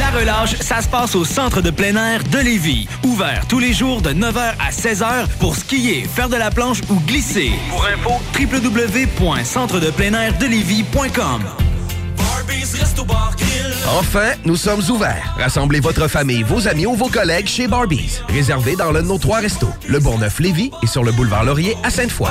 La relâche, ça se passe au centre de plein air de Lévis. Ouvert tous les jours de 9h à 16h pour skier, faire de la planche ou glisser. Pour info, www.centredepleinairdelévis.com Enfin, nous sommes ouverts. Rassemblez votre famille, vos amis ou vos collègues chez Barbies. Réservé dans l'un de nos trois restos, le Bourgneuf-Lévis et sur le boulevard Laurier à Sainte-Foy.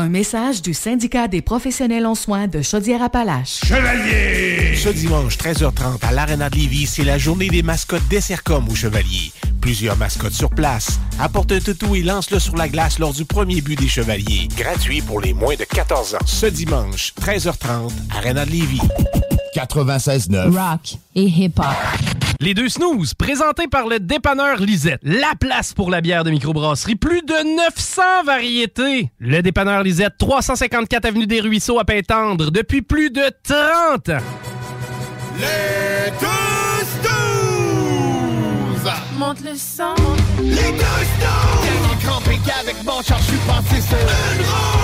Un message du syndicat des professionnels en soins de Chaudière-Appalaches. Chevalier! Ce dimanche, 13h30, à l'Arena de Lévis, c'est la journée des mascottes des Sercom au Chevalier. Plusieurs mascottes sur place. Apporte un toutou et lance-le sur la glace lors du premier but des Chevaliers. Gratuit pour les moins de 14 ans. Ce dimanche, 13h30, Arena de Lévis. 96.9 Rock et hip-hop. Les deux snooze, présentés par le dépanneur Lisette. La place pour la bière de microbrasserie. Plus de 900 variétés. Le dépanneur Lisette, 354 Avenue des Ruisseaux à Pintendre, depuis plus de 30 ans. Les deux snooze! Monte le sang. Les deux snooze! Tellement crampé qu'avec mon char, je suis passé sur une roue!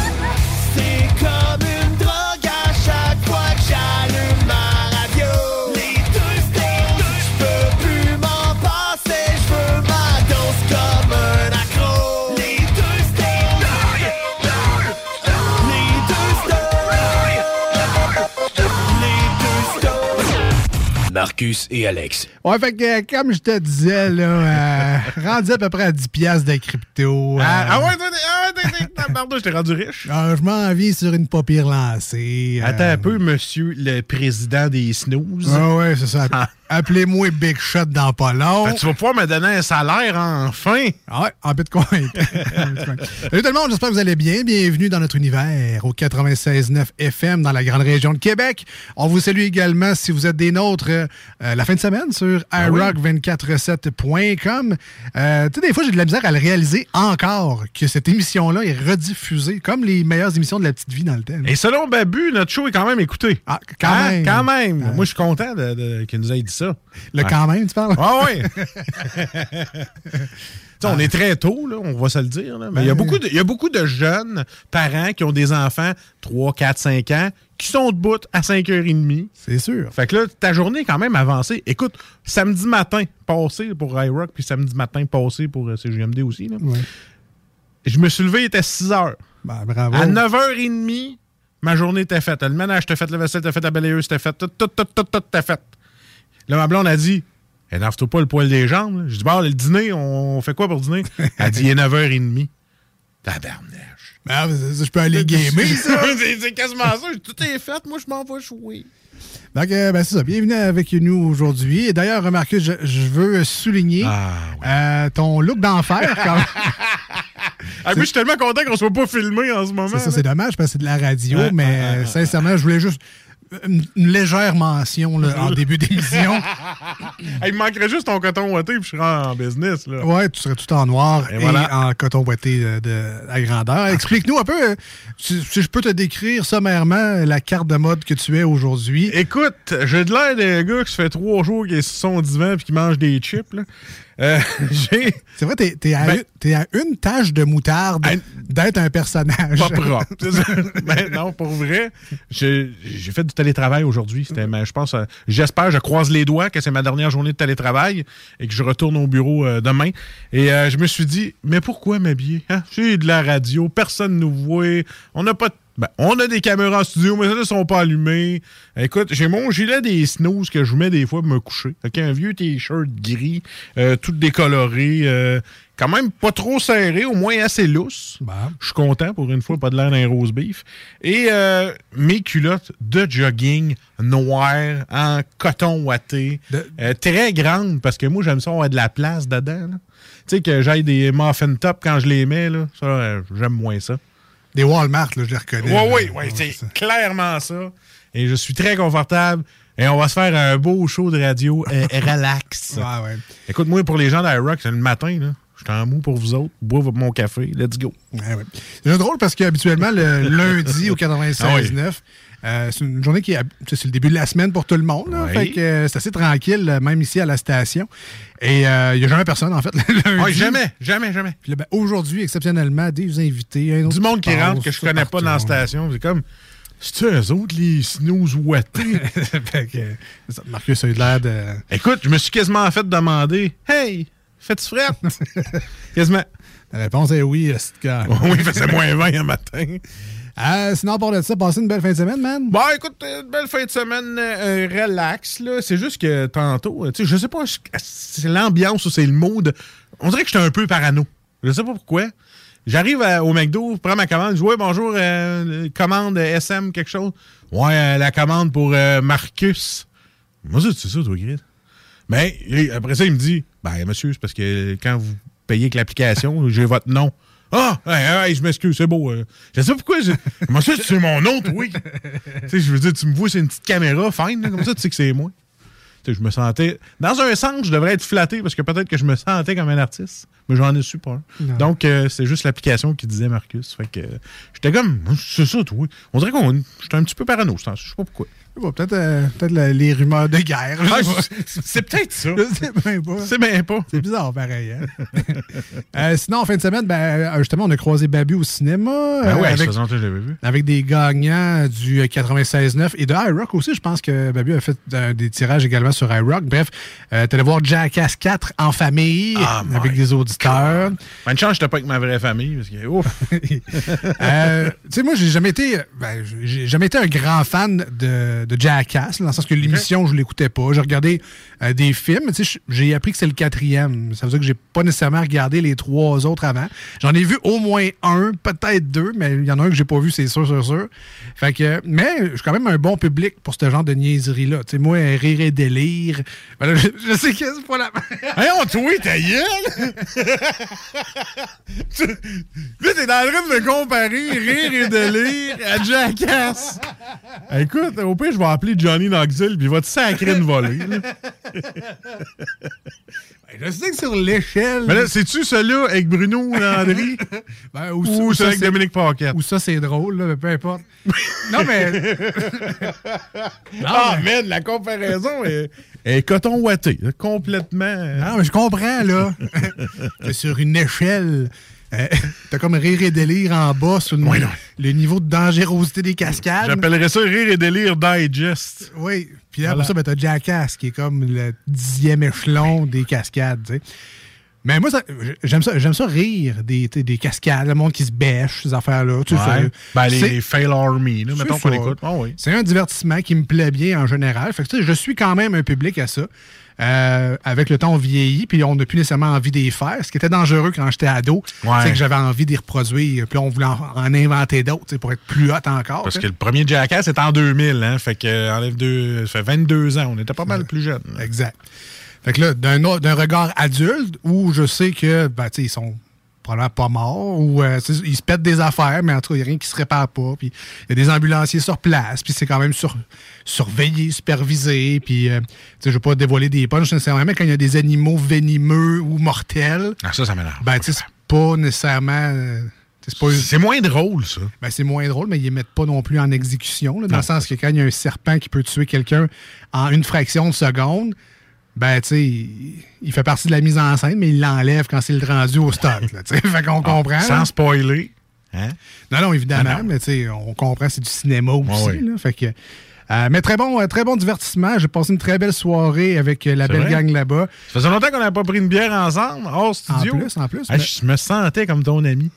Marcus et Alex. Ouais, fait que, euh, comme je te disais, là, euh, rendu à peu près à 10 piastres de crypto. euh, Ah, ah ouais, ah ouais, je t'ai rendu riche. euh, je m'en viens sur une pas pire lancée. euh, Attends un peu, monsieur le président des snooze. Ah ouais, c'est ça. Appelez-moi Big Shot dans pas long. Que tu vas pouvoir me donner un salaire enfin. Ah ouais, en bitcoin. Salut tout le monde, j'espère que vous allez bien. Bienvenue dans notre univers au 96.9 FM dans la grande région de Québec. On vous salue également si vous êtes des nôtres euh, la fin de semaine sur Ah oui. iRock247.com. Euh, tu sais, des fois, j'ai de la misère à le réaliser encore que cette émission-là est rediffusée comme les meilleures émissions de la petite vie dans le temps. Et selon Babu, notre show est quand même écouté. Ah, quand Hein? même. Quand même. Moi, je suis content de, de- qu'il nous ait dit ça. Le Ouais. quand même, tu parles? Ah oui. On est très tôt, là, on va se le dire. là, mais il y, a Ben- beaucoup de, il y a beaucoup de jeunes parents qui ont des enfants 3, 4, 5 ans qui sont debout à 5h30. C'est sûr. Fait que là, ta journée est quand même avancée. Écoute, samedi matin passé pour iRock, puis samedi matin passé pour euh, CGMD aussi. là. Ouais. Je me suis levé, il était 6 h. Ben, bravo. À 9h30, ma journée était faite. Le ménage était fait, le vaisselle était fait, la balayeuse était faite, tout, tout, tout, tout, tout était fait. Là, ma blonde a dit Énerve-toi pas le poil des jambes. Je dis Bon, le dîner, on fait quoi pour dîner Elle dit Il est 9h30. Tabarnèche. Ben, je peux aller gamer, ça. c'est quasiment ça. Tout est fait, moi, je m'en vais jouer. Donc, euh, ben, c'est ça. Bienvenue avec nous aujourd'hui. Et d'ailleurs, Marcus, je, je veux souligner Ah, euh, ton look d'enfer. quand. Ah, moi, je suis tellement content qu'on soit pas filmé en ce moment. C'est ça, c'est dommage parce que c'est de la radio, Ouais, mais ouais, euh, sincèrement, je voulais juste une, une légère mention là, en début d'émission. Il me manquerait juste ton coton ouaté puis je serais en business. Là. Ouais, tu serais tout en noir Et et, voilà. en coton boité de, de- à grandeur. Explique-nous un peu, euh, si, si je peux te décrire sommairement la carte de mode que tu es aujourd'hui. Écoute, j'ai de l'air d'un gars qui se fait trois jours qu'il est sur son divan puis qui mange des chips. Là. Euh, C'est vrai, t'es es à, Ben- une- t'es à une tache de moutarde d'être un personnage. pas propre. Ben non, pour vrai, j'ai fait du télétravail aujourd'hui. Je pense, euh, j'espère, je croise les doigts que c'est ma dernière journée de télétravail et que je retourne au bureau euh, demain. Et euh, je me suis dit, mais pourquoi m'habiller? Hein? J'ai de la radio, personne nous voit, on n'a pas de ben, on a des caméras en studio, mais ça ne sont pas allumées. Écoute, j'ai mon gilet des snooze que je mets des fois pour me coucher. Un vieux t-shirt gris, euh, tout décoloré, euh, quand même pas trop serré, au moins assez lousse. Je suis content pour une fois, pas de l'air d'un rose beef. Et euh, mes culottes de jogging noires en coton ouaté, très grandes, parce que moi j'aime ça avoir de la place dedans. Tu sais, que j'aille des muffin top quand je les mets, là, ça, j'aime moins ça. Des Walmart, là, je les reconnais. Oui, oui, oui, c'est clairement ça. Et je suis très confortable. Et on va se faire un beau show de radio euh, relax. Ouais, ouais. Écoute, moi, pour les gens d'iRock, c'est le matin, là. Je suis en mou pour vous autres. Bois mon café. Let's go. Ouais, ouais. C'est drôle parce qu'habituellement, le lundi au 96.9, Ah oui. Euh, c'est une journée qui c'est le début de la semaine pour tout le monde. là. Oui. Fait que euh, c'est assez tranquille, euh, même ici à la station. Et euh, il n'y a jamais personne, en fait, le. Ouais, jamais, jamais, jamais. Puis là, ben, aujourd'hui, exceptionnellement, des invités. un autre Du monde qui rentre que je connais pas dans la station. C'est comme. C'est eux autres, les snooze ouatés. Fait que, c'est ça, Marcus a eu l'air de. Écoute, je me suis quasiment fait demander Hey, fais-tu frette? Quasiment. La réponse est oui, c'est. Oui, il faisait moins 20 un matin. Euh, sinon, part de ça, passez une belle fin de semaine, man. Bon, écoute, euh, une belle fin de semaine euh, relax, là. C'est juste que tantôt, euh, tu sais, je sais pas, c'est l'ambiance ou c'est le mood. On dirait que j'étais un peu parano. Je sais pas pourquoi. J'arrive au McDo, je prends ma commande, je dis, ouais, bonjour, euh, commande euh, SM, quelque chose. Ouais, euh, la commande pour euh, Marcus. Moi, c'est ça, toi, Grid. Mais et après ça, il me dit, ben, monsieur, c'est parce que quand vous payez avec l'application, j'ai votre nom. Ah, hey, hey, je m'excuse, c'est beau. euh. Je sais pas pourquoi. Je... Comment ça, c'est mon nom, toi? tu sais, je veux dire, tu me vois, c'est une petite caméra fine, là, comme ça, tu sais que c'est moi. Tu sais, je me sentais. Dans un sens, je devrais être flatté parce que peut-être que je me sentais comme un artiste, mais j'en ai su pas. Non. Donc, euh, c'est juste l'application qui disait Marcus. Fait que euh, j'étais comme, c'est ça, toi. On dirait qu'on. J'étais un petit peu parano, je sais pas pourquoi. Bon, peut-être euh, les rumeurs de guerre. je Ah, c'est- peut-être ça. Je sais bien pas. C'est bien pas. C'est bizarre, pareil. hein? Euh, sinon, en fin de semaine, ben, euh, justement, on a croisé Babu au cinéma. Ben ouais, avec, je vu. avec des gagnants du 96.9 et de iRock aussi. Je pense que Babu a fait des tirages également sur iRock. Bref, euh, t'allais voir Jackass 4 en famille Ah, avec des auditeurs. Ben, une chance, j'étais pas avec ma vraie famille parce que, ouf. Tu sais, moi, j'ai jamais été, ben, j'ai jamais été un grand fan de, de Jackass, là, dans le sens que l'émission, je l'écoutais pas. J'ai regardé euh, des films, j'ai appris que c'est le quatrième. Ça veut dire que j'ai pas nécessairement regardé les trois autres avant. J'en ai vu au moins un, peut-être deux, mais il y en a un que j'ai pas vu, c'est sûr, sûr, sûr. Fait que, mais je suis quand même un bon public pour ce genre de niaiserie-là. Moi, rire et délire. Ben là, je, je sais que c'est pas la. Hey, on tweet ta gueule! Tu- Là, t'es en train de me comparer rire et délire à Jackass. Écoute, au pire, je vais appeler Johnny Knoxville puis il va te sacrer une volée. là. Je sais que sur l'échelle. Mais là, c'est-tu celui-là avec Bruno Landry? Ben, ou ou celui ça, avec Dominique Paquette? Ou ça, c'est drôle, là, mais peu importe. non, mais. ah, man, la comparaison est, est coton ouaté, complètement. Non, mais je comprends, là. Sur une échelle. Euh, T'as comme rire et délire en bas sur le, Oui, le niveau de dangerosité des cascades. J'appellerais ça Rire et délire digest. Oui. Puis là, Voilà. après ça, ben, t'as Jackass, qui est comme le dixième échelon des cascades. Mais moi, j'aime ça, j'aime ça rire des, des cascades, le monde qui se bêche, ces affaires-là. Tu Ouais. ça- Ben, les, Fail Army, là, mettons qu'on écoute. Ah oui. C'est un divertissement qui me plaît bien en général. Fait que, tu sais, je suis quand même un public à ça. Euh, avec le temps, on vieillit, puis on n'a plus nécessairement envie d'y faire. Ce qui était dangereux quand j'étais ado, Ouais. c'est que j'avais envie d'y reproduire. Puis on voulait en, en inventer d'autres pour être plus hot encore. Parce que le premier Jackass est en 2000, hein. Fait que, euh, enlève deux, ça fait 22 ans. On était pas mal plus jeunes. Exact. Fait que là, d'un regard adulte, où je sais que, ben, tu sais, ils sont probablement pas mort ou euh, c'est- il se pète des affaires, mais en tout cas, il n'y a rien qui se répare pas. Puis il y a des ambulanciers sur place, puis c'est quand même sur- surveillé, supervisé. Puis euh, je veux pas dévoiler des punches nécessairement, mais quand il y a des animaux venimeux ou mortels, Ah, ça, ça m'énerve. ben, c'est pas nécessairement. euh, c'est moins drôle, ça. ben, c'est moins drôle, mais ils les mettent pas non plus en exécution. là, dans Non. le sens que quand il y a un serpent qui peut tuer quelqu'un en une fraction de seconde, ben, tu sais, il, fait partie de la mise en scène, mais il l'enlève quand c'est le rendu au stock. Là, tu sais. fait qu'on comprend. Ah, Sans là. spoiler. Hein? Non, non, évidemment, Ah, non. mais tu sais, on comprend, c'est du cinéma aussi. Ouais, ouais. là, fait que, euh, mais très bon, euh, très bon divertissement. J'ai passé une très belle soirée avec euh, la belle vrai? gang là-bas. Ça faisait longtemps qu'on n'avait pas pris une bière ensemble, hors studio. En plus, en plus, Ah, mais- Je me sentais comme ton ami.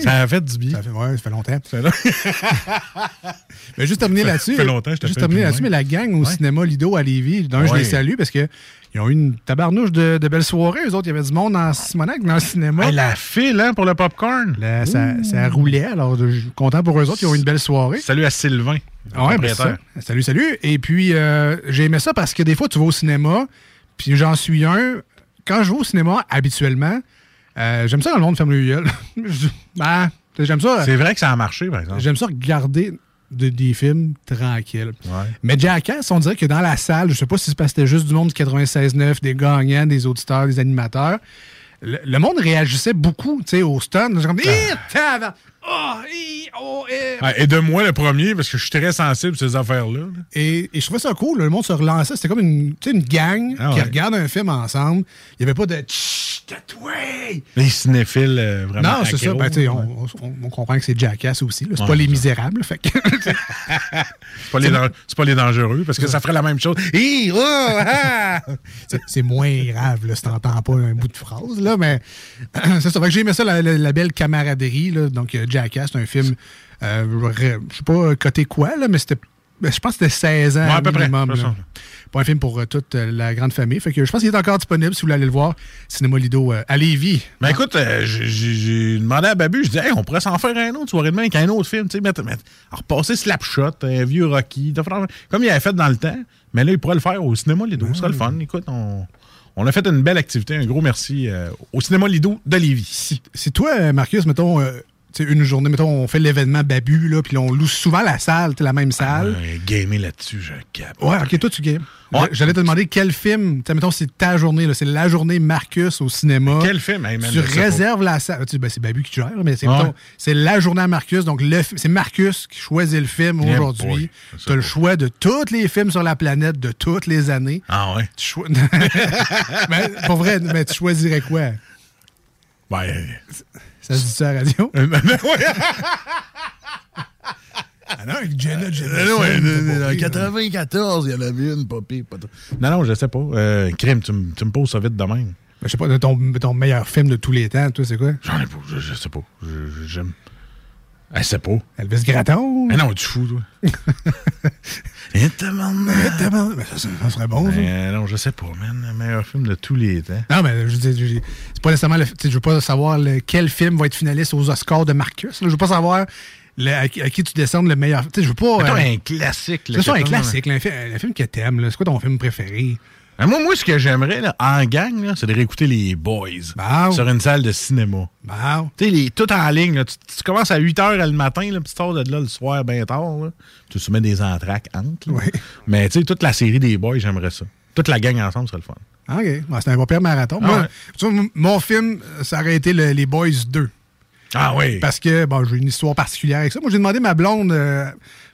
Ça a fait du bien. Ça fait, ouais, ça fait longtemps. Ça fait Mais juste terminer Ça là-dessus. fait longtemps je te Juste terminer là-dessus, de mais la gang au Ouais. cinéma Lido à Lévis, d'un, je les salue parce que ils ont eu une tabarnouche de, de belles soirées. Eux autres, il y avait du monde en Simonac, dans le cinéma. Hey, la file, hein, pour le popcorn. Là, ça, ça roulait, alors je suis content pour eux autres, ils ont eu une belle soirée. Salut à Sylvain. ouais, ben ça. Salut, salut. Et puis, euh, j'ai aimé ça parce que des fois, tu vas au cinéma, puis j'en suis un. Quand je vais au cinéma, habituellement, euh, j'aime ça quand le monde ferme le gueule. Ben, j'aime ça. C'est vrai que ça a marché, par exemple. J'aime ça regarder de- des films tranquilles. Ouais. Mais Jackass, on dirait que dans la salle, je sais pas si c'était juste du monde du 96.9, des gagnants, des auditeurs, des animateurs, le, le monde réagissait beaucoup, tu sais, au stun. Comme, tabarnak! Oh, hi, oh, eh. Ouais, et de moi, le premier, parce que je suis très sensible à ces affaires-là. là. Et, et je trouvais ça cool, le monde se relançait. C'était comme une, tu sais, une gang Ah qui ouais. regarde un film ensemble. Il n'y avait pas de Chut, tais-toi! Les cinéphiles, euh, vraiment. Non, c'est ça. Ben, tu sais, ouais. on, on- on comprend que c'est Jackass aussi. C'est Ouais, pas les misérables. Fait que, C'est pas, les dan- c'est pas les dangereux, parce que ça ferait la même chose. Oh, ah! c'est- moins grave là, si t'entends pas un bout de phrase. Là, mais c'est ça. Fait que j'ai aimé ça, la, la- la belle camaraderie. Là. Donc, Jackass, c'est un film, euh, je sais pas côté quoi, là, mais c'était. ben, Je pense que c'était 16 ans Ouais, à peu près, minimum. Pas un film pour euh, toute euh, la grande famille. Fait que je pense qu'il est encore disponible si vous voulez aller le voir. Cinéma Lido euh, à Lévis. Ben écoute, j'ai- demandé à Babu, je dis, hey, on pourrait s'en faire un autre soirée demain avec un autre film, tu sais, mettre, mettre, repasser Slapshot, un vieux Rocky, comme il avait fait dans le temps, mais là, il pourrait le faire au cinéma Lido, ce serait le fun. Écoute, on, on a fait une belle activité, un gros merci au cinéma Lido de Lévis. Si, si toi, Marcus, mettons, une journée, mettons, on fait l'événement Babu, là, puis on loue souvent la salle, la même salle. Euh, gamer là-dessus, je cap. Ouais, ok, toi, tu games. Ouais. J'allais te demander quel film, mettons, c'est ta journée, là, c'est la journée Marcus au cinéma. Quel film? Hey, man, tu réserves la salle. Sais, ben, c'est Babu qui gère, mais c'est la journée à Marcus. Donc, c'est Marcus qui choisit le film Yeah, aujourd'hui. Tu as le choix de tous les films sur la planète de toutes les années. Ah ouais? Tu mais, pour vrai, mais tu choisirais quoi? Ben, Ça se dit ça à la radio? euh, ben, ouais. Ah non, avec Jenna, Jenna. Non, Jameson, en c'est pas pire, 94, il y en avait une, pire, pas trop. Non, non, je sais pas. Euh, crime, tu, me- poses ça vite de même. Ben, je sais pas, ton, ton meilleur film de tous les temps, toi, c'est quoi? J'en ai pas, je, je sais pas. Je- je- J'aime. Je sais pas. Elvis Gratton? Mais non, tu fous, toi? Et. Ben, ça, ça serait bon. Euh, non, je sais pas, man. Le meilleur film de tous les temps. Non, mais je veux dire, je- c'est pas nécessairement le, je veux pas savoir le- quel film va être finaliste aux Oscars de Marcus. là. Je veux pas savoir le- à, qui- à qui tu descends le meilleur. Tu sais, je veux pas. Euh, un classique. C'est ça, un classique, là, un, fi- un film que t'aimes. C'est quoi ton film préféré? Ah, Moi, moi, ce que j'aimerais, là, en gang, là, c'est de réécouter les Boys Bon. sur une salle de cinéma. Bon. Tu sais, les- tout en ligne. là. Tu, tu commences à 8 h le matin, là, puis tu sors de là le soir bien tard. Là. Tu te mets des entraques entre. Oui. Mais tu sais, toute la série des Boys, j'aimerais ça. Toute la gang ensemble, serait le fun. OK. C'est un bon marathon. Ah Moi, ouais. tu vois, m- mon film, ça aurait été le- Les Boys 2. Ah oui. Parce que, bon, j'ai une histoire particulière avec ça. Moi, j'ai demandé à ma blonde euh,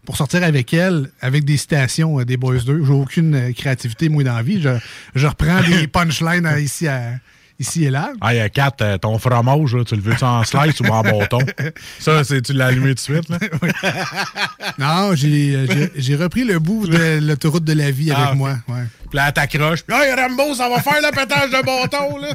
pour sortir avec elle, avec des citations euh, des Boys 2. J'ai aucune euh, créativité, moi, dans la vie. Je, je reprends des punchlines euh, ici, à- ici et là. Ah, il y a quatre, euh, ton fromage, là, tu le veux-tu en slice ou en bâton? Ça, c'est, tu l'as allumé tout de suite, là? Non, j'ai repris le bout de l'autoroute de la vie avec Ah, ok. moi. Ouais. Puis là, elle t'accroche. Puis, hey, Rambo, ça va faire le pétage de bâton, là!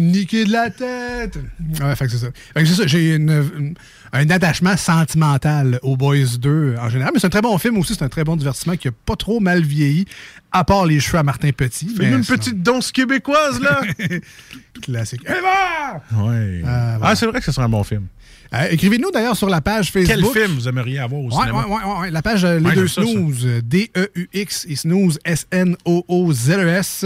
Niquer de la tête. Ouais, fait que c'est ça. Fait que c'est ça, j'ai une- une- un attachement sentimental aux Boys 2 en général. Mais c'est un très bon film aussi, c'est un très bon divertissement qui a pas trop mal vieilli à part les cheveux à Martin Petit. Fais-nous mais une sinon- petite danse québécoise, là! Classique. Eva! ouais. voilà. Ah, c'est vrai que ce serait un bon film. Euh, Écrivez-nous d'ailleurs sur la page Quel Facebook. film vous aimeriez avoir au cinéma? ouais, ouais, ouais, La page euh, Les Deux. Snooze, euh, D-E-U-X et Snooze, S-N-O-O-Z-E-S.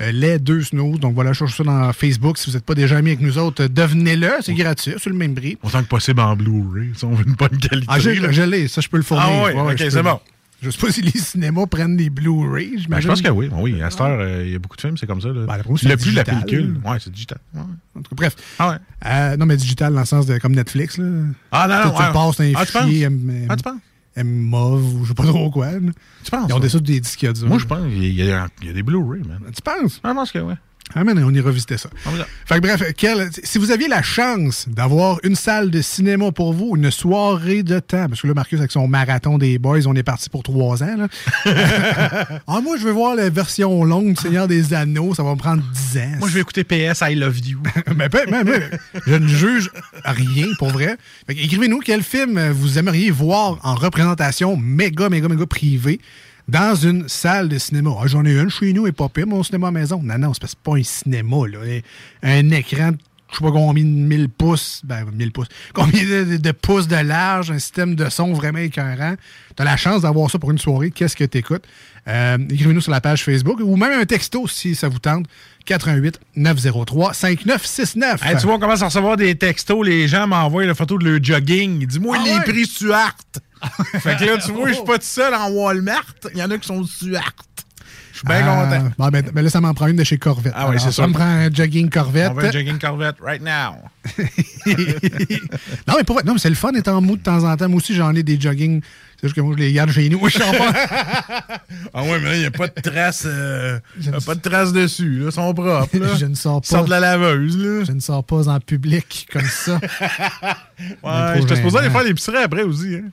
Euh, les deux Snooze. Donc voilà, cherchez ça dans Facebook. Si vous n'êtes pas déjà amis avec nous autres, devenez-le. C'est gratuit, c'est le même prix. Autant que possible en Blu-ray, si on veut une bonne qualité. Ah, je, l'ai, ça, je peux le fournir. Ah ouais, ok, c'est bon. Je sais pas si les cinémas prennent des Blu-ray. Ben, je pense que oui. Oui, à cette heure, euh, il y a beaucoup de films, c'est comme ça. Là. Ben, le plus la digital. pellicule. Ouais, c'est digital. Ouais. En tout cas, bref. Ah ouais. Euh, non, mais digital dans le sens de comme Netflix. Là. Ah non, Tu- non, Tu ouais. passes un Ah, tu fichier penses? M- Ah, tu penses? M-MOV ou je sais pas trop quoi. là. Tu penses? Ils ont ça? des sortes des disques Moi, je pense qu'il y, a- il y a des Blu-ray, man. Tu penses? Ah, je pense que oui. Ah, mais on ira visiter ça. Ah. Fait que bref, quel- si vous aviez la chance d'avoir une salle de cinéma pour vous, une soirée de temps, parce que là, Marcus, avec son marathon des boys, on est parti pour trois ans. Là. ah, moi, je veux voir la version longue du Seigneur des Anneaux, ça va me prendre dix ans. Moi, je vais écouter PS I Love You. mais, ben, ben, je ne juge rien, pour vrai. Écrivez-nous quel film vous aimeriez voir en représentation méga, méga, méga privée dans une salle de cinéma. Ah, J'en ai une chez nous et pas pire, mon cinéma à maison. Non, non, c'est parce que c'est pas un cinéma. Là. Un écran, de je sais pas combien de 1000 pouces, ben 1000 pouces, combien de, pouces de large, un système de son vraiment écœurant. Tu as la chance d'avoir ça pour une soirée. Qu'est-ce que tu écoutes? Écrivez-nous sur la page Facebook ou même un texto si ça vous tente. 88 903 5969. Hey, tu vois, on commence à recevoir des textos. Les gens m'envoient la photo de leur jogging. Dis-moi Ah les ouais? prix Stuart. fait que là, tu vois, je suis pas tout seul en Walmart. Il y en a qui sont Stuart. Je suis bien Ah, content. bon, ben, ben là, ça m'en prend une de chez Corvette. Ah oui, c'est Ça ça. me prend un jogging Corvette. On veut un jogging Corvette right now. non, mais pour vrai, non, mais c'est le fun d'être en mou de temps en temps. Moi aussi, j'en ai des jogging. C'est juste que moi, je les garde chez nous. Je sens pas. Ah ouais, mais là, il n'y a pas de traces euh, a pas de traces dessus. Là. Ils sont propres. Là. je ne sors pas. Ils sortent de la laveuse. Là. Je ne sors pas en public comme ça. Ouais, je te supposé aller faire l'épicerie après aussi. Hein.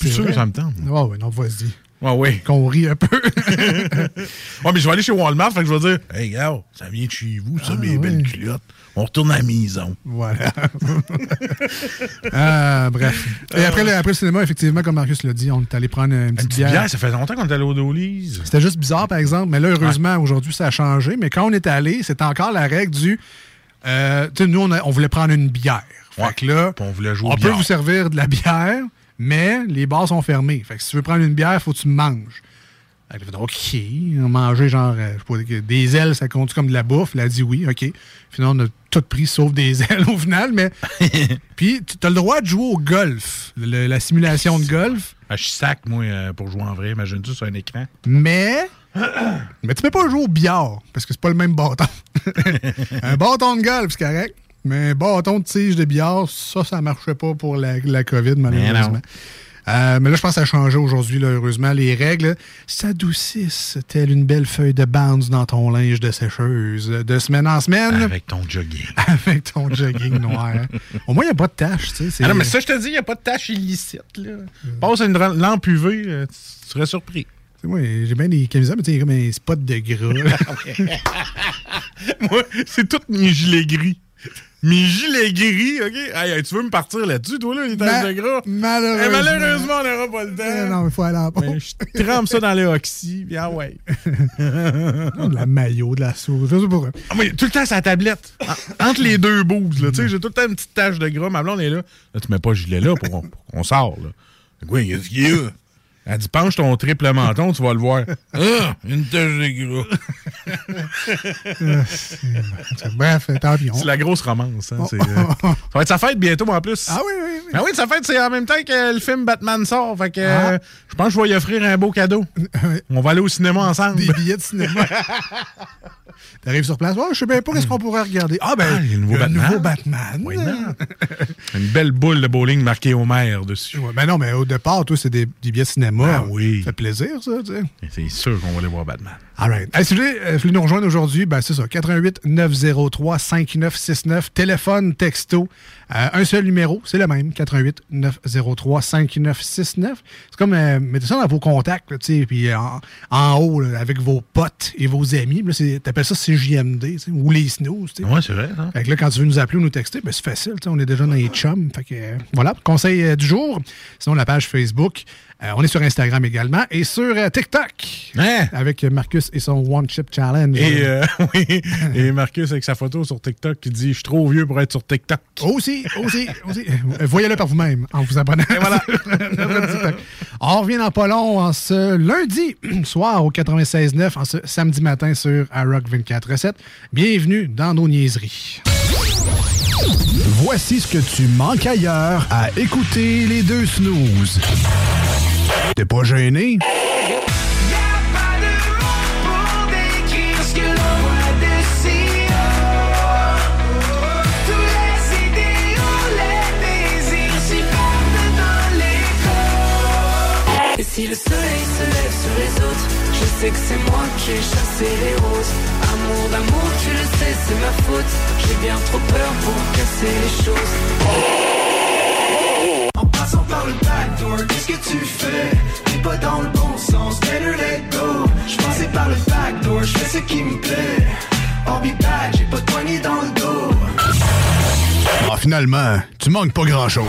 C'est sûr, ça me tente. Ouais, ouais, non, vas-y. Ouais, ouais. Qu'on rit un peu. ouais, mais je vais aller chez Walmart, fait que je vais dire Hey, gars, ça vient de chez vous, ça, Ah, mes belles culottes. On retourne à la maison. Voilà. Ah, bref. Et après le, après le cinéma, effectivement, comme Marcus l'a dit, on est allé prendre une petite Petite bière. bière, ça fait longtemps qu'on est allé au Dolly's. C'était juste bizarre, par exemple. Mais là, heureusement, aujourd'hui, ça a changé. Mais quand on est allé, c'était encore la règle du. euh, tu sais, nous, on, a- on voulait prendre une bière. Fait que là, on voulait jouer on peut vous servir de la bière, mais les bars sont fermés. Fait que si tu veux prendre une bière, il faut que tu manges. Fait que là, OK. On mangé genre, euh, pas, des ailes, ça compte comme de la bouffe? Elle a dit oui, OK. Finalement, on a tout pris sauf des ailes au final, mais. Puis, tu as le droit de jouer au golf, le- la simulation de golf. Ah, je sac, moi, euh, pour jouer en vrai. Imagine-tu sur un écran. Mais. Mais tu peux pas jouer au billard, parce que c'est pas le même bâton. un bâton de golf, c'est correct. Mais bâton de tige de billard, ça, ça marchait pas pour la, la COVID, malheureusement. Euh, mais là, je pense que ça a changé aujourd'hui, heureusement. Les règles s'adoucissent, telle une belle feuille de bounce dans ton linge de sécheuse, de semaine en semaine. Avec ton jogging. Avec ton jogging noir. Au moins, il n'y a pas de taches, tu sais. c'est- Ah non, mais ça, je te dis, il n'y a pas de tâche illicite. Là. Passe à une lampe UV, euh, tu serais surpris. Moi, j'ai bien des camisoles, mais a comme un spot de gras. Moi, c'est tous mes gilets gris. Mes gilets gris, OK? Hey, tu veux me partir là-dessus, toi, là, les taches Ma- de gras? malheureusement. Eh, malheureusement, on n'aura pas le temps. Eh non, il faut aller en. Mais je trempe ça dans le oxy, puis ah ouais. de la maillot, de la sauce. Je sais pas. Ah, moi, tout le temps, c'est la tablette. En- entre les deux bouses, là. Tu sais, j'ai tout le temps une petite tache de gras. Ma blonde est là. Là, tu mets pas le gilet là pour, pour qu'on sort, là. Oui, qu'est-ce qu'il y a? Elle dit, penche ton triple menton, tu vas le voir. Ah, une tache de gras. Bref, tant pis. C'est la grosse romance. Hein, c'est, euh, ça va être sa fête bientôt en plus. Ah oui, oui, oui. Ah oui, sa fête, c'est en même temps que le film Batman sort. Fait que Ah. euh, je pense que je vais lui offrir un beau cadeau. On va aller au cinéma ensemble. Des billets de cinéma. T'arrives sur place. Oh, je sais bien pas qu'est-ce qu'on pourrait regarder? Ah, ben, Ah, il y a le nouveau Batman. nouveau Batman. Oui, non. Une belle boule de bowling marquée Homer dessus. Ouais, ben non, mais au départ, toi, c'est des, des billets de cinéma. Ah oui. Ça fait plaisir, ça, tu sais. C'est sûr qu'on va aller voir Batman. All right. Hey, si vous voulez, euh, nous rejoindre aujourd'hui, ben c'est ça. 88 903 5969. Téléphone, texto. Euh, un seul numéro, c'est le même. 88 903 5969. C'est comme, euh, mettez ça dans vos contacts, tu sais, puis en, en haut, là, avec vos potes et vos amis. T'appelles ça CJMD, ou les snooze, tu sais. Ouais, c'est vrai, ça. Fait que là, quand tu veux nous appeler ou nous texter, ben, c'est facile. tu sais, On est déjà dans les chums. Fait que, euh, voilà, conseil euh, du jour. Sinon, la page Facebook. Euh, on est sur Instagram également et sur euh, TikTok avec Marcus et son One Chip Challenge. Et, euh, oui, et Marcus avec sa photo sur TikTok qui dit Je suis trop vieux pour être sur TikTok. Aussi, aussi, aussi. Voyez-le par vous-même en vous abonnant. voilà. On revient dans pas long en ce lundi soir au 96.9, en ce samedi matin sur iRock 24.7. Bienvenue dans nos niaiseries. Voici ce que tu manques ailleurs à écouter les deux snooze. T'es pas gêné? Et si le soleil se lève sur les autres, je sais que c'est moi qui ai chassé les roses. Amour d'amour, tu le sais, c'est ma faute. J'ai bien trop peur pour casser les choses. Qu'est-ce que tu fais? T'es pas dans le bon sens, better let go. Je passais par le backdoor, je fais ce qui me plaît. I'll be back, j'ai pas de poignée dans le dos. Ah, finalement, tu manques pas grand-chose.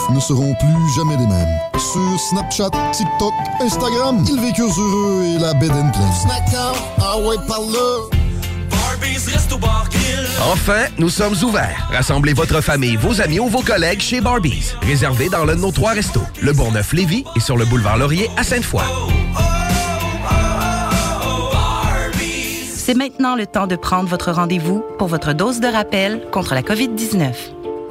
ne seront plus jamais les mêmes. Sur Snapchat, TikTok, Instagram, ils vécurent heureux et la bed and pleine. Snackdown, ah ouais, par là. Enfin, nous sommes ouverts. Rassemblez votre famille, vos amis ou vos collègues chez Barbies. Réservé dans l'un de nos trois restos, le Bourgneuf-Lévis et sur le boulevard Laurier à Sainte-Foy. C'est maintenant le temps de prendre votre rendez-vous pour votre dose de rappel contre la COVID-19.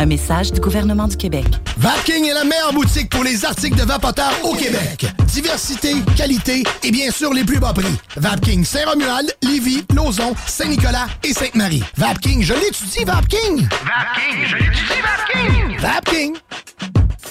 Un message du gouvernement du Québec. Vapking est la meilleure boutique pour les articles de vapoteurs au Québec. Diversité, qualité et bien sûr les plus bas prix. Vapking Saint-Romuald, Lévis, Lauson, Saint-Nicolas et Sainte-Marie. Vapking, je l'étudie, Vapking! Vapking, je l'étudie, Vapking! Vapking!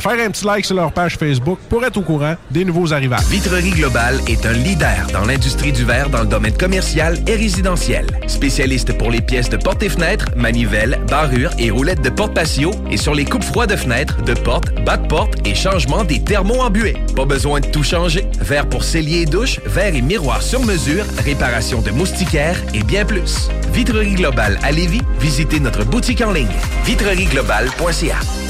faire un petit like sur leur page Facebook pour être au courant des nouveaux arrivages. Vitrerie Globale est un leader dans l'industrie du verre dans le domaine commercial et résidentiel. Spécialiste pour les pièces de portes et fenêtres, manivelles, barrures et roulettes de porte patio et sur les coupes froides de fenêtres, de portes, bas de porte et changement des thermos embués. Pas besoin de tout changer. Verre pour cellier et douche, verre et miroir sur mesure, réparation de moustiquaires et bien plus. Vitrerie Globale à Lévis, visitez notre boutique en ligne vitrerieglobale.ca.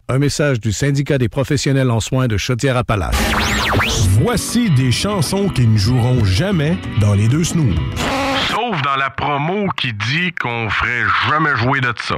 Un message du syndicat des professionnels en soins de Chaudière-Appalaches. Voici des chansons qui ne joueront jamais dans les deux snooze. Sauf dans la promo qui dit qu'on ferait jamais jouer de ça.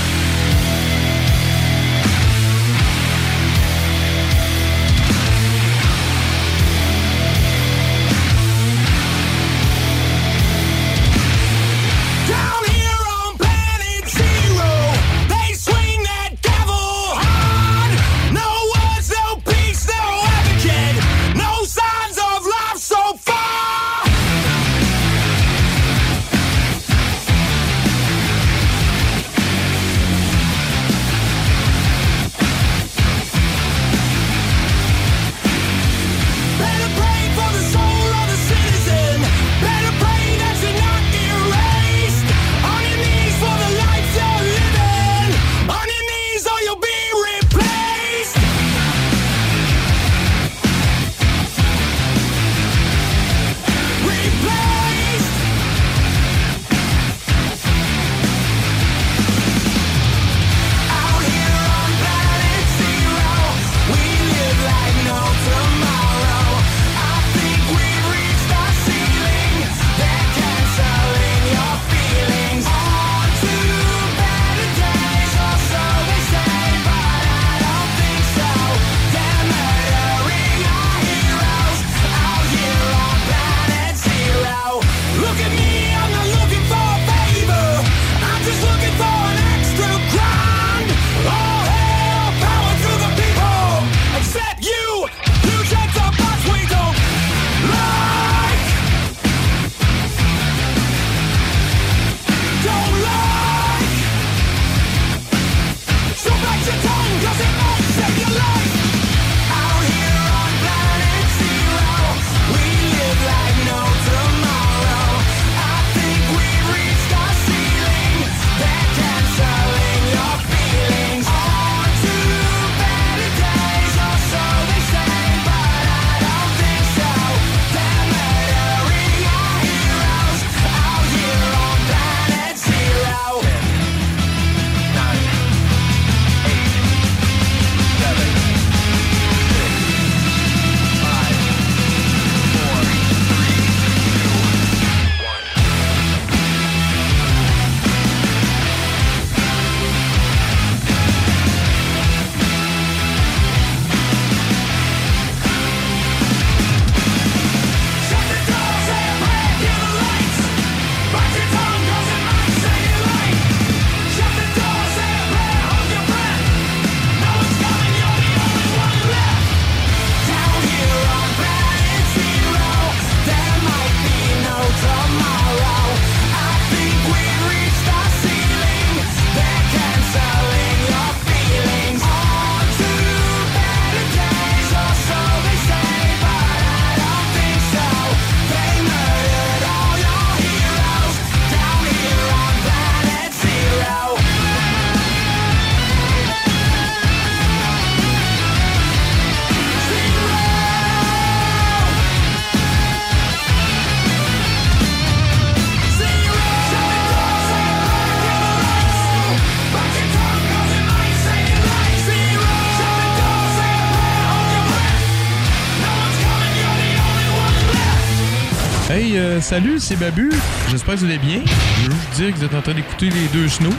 salut, c'est Babu. J'espère que vous allez bien. Je veux juste dire que vous êtes en train d'écouter les deux snows.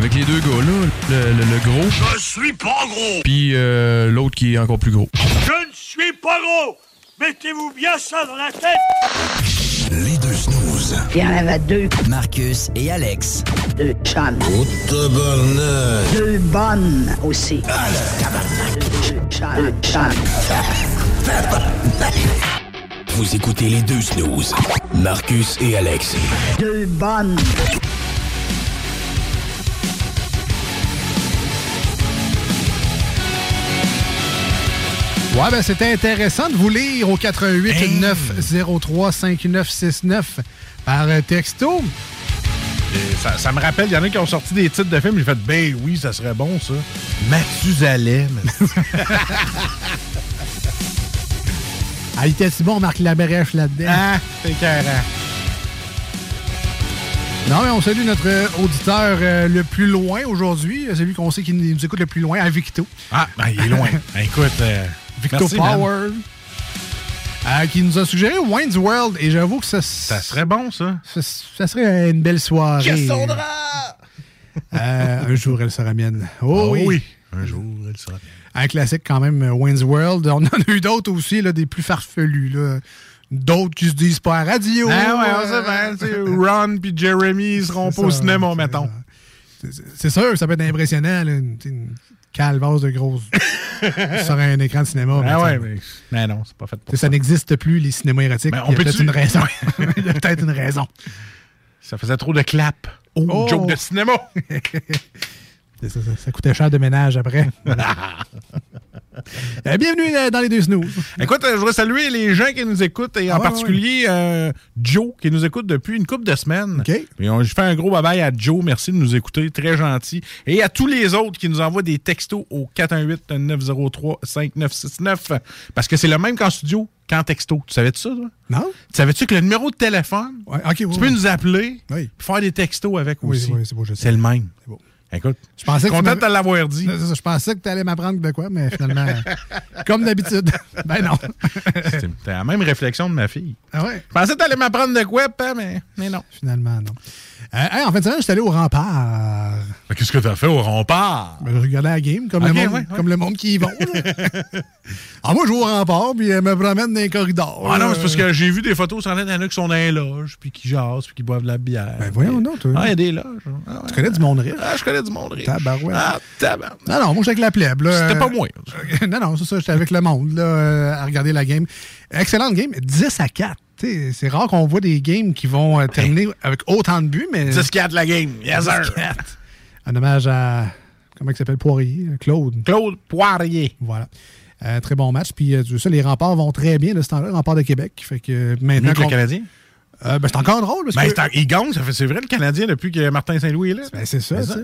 Avec les deux gars là, le, le- le gros, Je suis pas gros puis euh, l'autre qui est encore plus gros. Je ne suis pas gros Mettez-vous bien ça dans la tête Les deux snooze. Il y en avait deux. Marcus et Alex. Deux chums. Oh, tabarnak. Deux bonnes aussi. Deux chums. Deux chums. Vous écoutez les deux snooze. Marcus et Alex. Deux bonnes. Ouais, ben c'était intéressant de vous lire au 88 903 5969 par euh, texto. Ça me rappelle, il y en a qui ont sorti des titres de films, j'ai fait, ben oui, ça serait bon, ça. Mathusalem. Ah, il était si bon, Marc Labrèche là-dedans. Ah, c'est carré. Non, mais on salue notre auditeur euh, le plus loin aujourd'hui, euh, celui qu'on sait qui nous écoute le plus loin, à Victo. Ah, ben, il est loin. Ben, écoute, euh, Victo merci. Power. Euh, qui nous a suggéré Wayne's World, et j'avoue que ça... Ça serait bon, ça. Ça, serait une belle soirée. Cassandra! Euh, un jour, elle sera mienne. Oh, Ah oui. oui. Un jour, elle sera mienne. Un classique quand même, euh, Wayne's World. On en a eu d'autres aussi, là, des plus farfelus. là. D'autres qui se disent pas à radio. Ah ouais, on Euh, sait bien, Ron puis Jeremy ils seront pas au ça, cinéma, mettons. C'est sûr, ça peut être impressionnant. Là, une, une calvasse de grosse sur un écran de cinéma. Ah mais ouais, ça- mais mais non, c'est pas fait pour sais, ça n'existe plus, les cinémas érotiques. Ben, Il y on a peut-être une raison. Il y a peut-être une raison. Ça faisait trop de clap. Oh. joke de cinéma. Ça, ça- ça coûtait cher de ménage après. Euh, bienvenue euh, dans les deux snooze. Écoute, euh, je voudrais saluer les gens qui nous écoutent et en ouais, particulier euh, Joe qui nous écoute depuis une couple de semaines. Et on, je fais un gros bye-bye à Joe. Merci de nous écouter. Très gentil. Et à tous les autres qui nous envoient des textos au 418-903-5969 parce que c'est le même qu'en studio qu'en texto. Tu savais-tu ça, toi? Non. Tu savais-tu que le numéro de téléphone, tu peux nous appeler Oui. faire des textos avec Oui, aussi. oui, c'est le même. C'est beau. Écoute, Je pensais que tu content de l'avoir dit. Je pensais que tu allais m'apprendre de quoi, mais finalement, comme d'habitude. Ben non. C'est la même réflexion de ma fille. Ah ouais? Je pensais que t'allais m'apprendre de quoi, pas, mais, mais non. Finalement, non. Euh, hey, en fin de semaine, je suis allé au rempart. Qu'est-ce que t'as fait au rempart? Ben, je regardais la game, comme, le, monde, ouais, ouais. comme le monde qui y va. ah, moi, je joue au rempart, puis elle me promène dans les corridors. Ah non, c'est parce que j'ai vu des photos sur Internet, il y en a qui sont dans les loges, puis qui jasent, puis qui boivent de la bière. Ben voyons donc, toi. Ah, il y a des loges. Ah, ouais. Tu connais du monde riche? Ah, je connais du monde riche. Tabarouette. Ah, tabarouette. Non, non, moi, j'étais avec la plèbe. C'était pas moi. Euh, non, non, c'est ça, j'étais avec le monde, là, euh, à regarder la game. Excellente game, 10 à 4. C'est rare qu'on voit des games qui vont euh, terminer avec autant de buts, mais. 10-4 la game. Yes, sir. 10-4. Un hommage à. Comment il s'appelle Poirier Claude. Claude Poirier. Voilà. Euh, très bon match. Puis, euh, sais, les remparts vont très bien de ce temps-là, remparts de Québec. Fait que euh, maintenant. Mieux que le Canadien? Euh, ben, c'est encore drôle. Parce Ben, que... il gagne, ça fait- c'est vrai, le Canadien, depuis que Martin Saint-Louis est là. Ben, c'est ça, sais.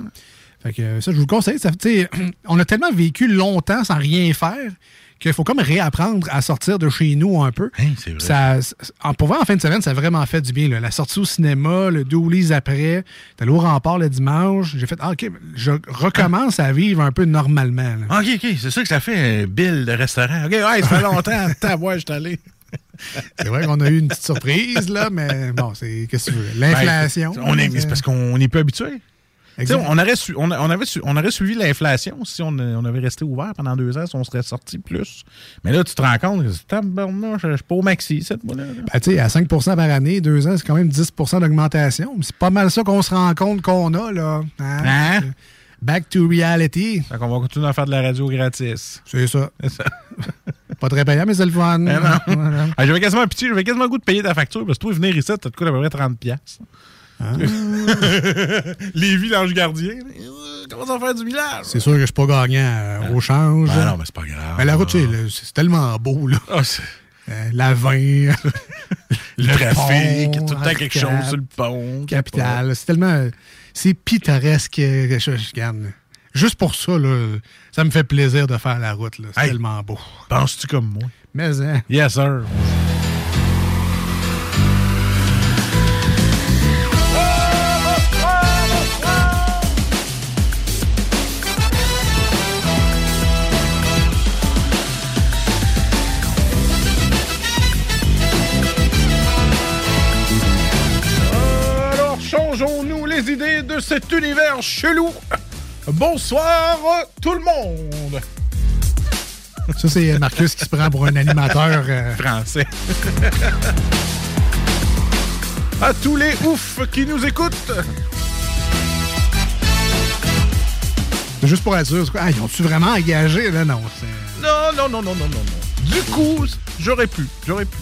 Fait que euh, ça, je vous le conseille. Ça, on a tellement vécu longtemps sans rien faire qu'il faut comme réapprendre à sortir de chez nous un peu. c'est vrai. Ça, en, pour vrai, en fin de semaine, ça a vraiment fait du bien. là. La sortie au cinéma, le doulise après, t'es au rempart le dimanche. J'ai fait, ah, OK, je recommence à vivre un peu normalement. là. OK, OK, c'est ça que ça fait, un bill de restaurant. OK, ouais, ça fait longtemps. T'as ouais, je suis allé. C'est vrai qu'on a eu une petite surprise, là, mais bon, c'est qu'est-ce que tu veux? L'inflation. Ben, on est, c'est parce qu'on n'est pas habitué. On aurait, su- on, avait su- on aurait suivi l'inflation si on, on avait resté ouvert pendant deux ans, si on serait sorti plus. Mais là, tu te rends compte que je suis pas au maxi cette mois-là. là. Ben, à 5% par année, deux ans, c'est quand même 10% d'augmentation. C'est pas mal ça qu'on se rend compte qu'on a, là. Hein? Hein? Back to reality. Fait qu'on va continuer à faire de la radio gratis. C'est ça. Pas très payant, mais c'est le fun. J'avais quasiment pitié, j'avais quasiment le goût de payer ta facture parce que toi, venir ici, ça te coûte à peu près 30$. Piastres. Ah. Lévis, l'ange gardien. Euh, Comment à faire du village? C'est sûr que je suis pas gagnant euh, au change. Ben non, mais c'est pas grave. Mais la route, c'est tellement beau, là. Ah, Euh, la 20. Le trafic, pont, tout le temps quelque Arcade, chose sur le pont. Capitale. C'est tellement. C'est pittoresque. euh, Je, je-. Juste pour ça, là, ça me fait plaisir de faire la route. là. C'est Hey. tellement beau. Penses-tu comme moi? Mais, hein. Yes, sir. Cet univers chelou. Bonsoir tout le monde. Ça, c'est Marcus qui se prend pour un animateur euh, français. à tous les oufs qui nous écoutent. Juste pour être sûr? Ah, ils ont-tu vraiment engagé? Là, Non, non, non, non, non, non, non. Du coup, j'aurais pu, j'aurais pu.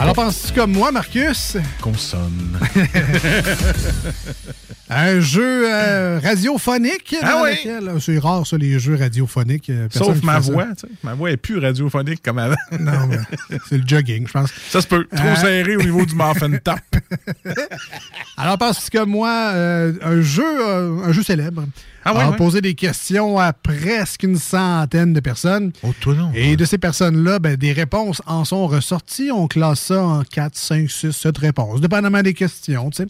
Alors, penses-tu comme moi, Marcus? Qu'on sonne. Un jeu euh, radiophonique? Ah dans oui? lequel- euh, C'est rare, ça, les jeux radiophoniques. euh, personne Sauf ma voix, tu sais. Ma voix est plus radiophonique comme avant. Non, mais c'est le jogging, je pense. Ça se peut. Trop Euh, serré au niveau du muffin top. Alors, parce que moi, euh, un jeu euh, un jeu célèbre? Ah ouais, a posé des questions à presque une centaine de personnes. Oh, toi non. Et de ces personnes-là, ben, des réponses en sont ressorties. On classe ça en 4, 5, 6, 7 réponses, dépendamment des questions. tu sais.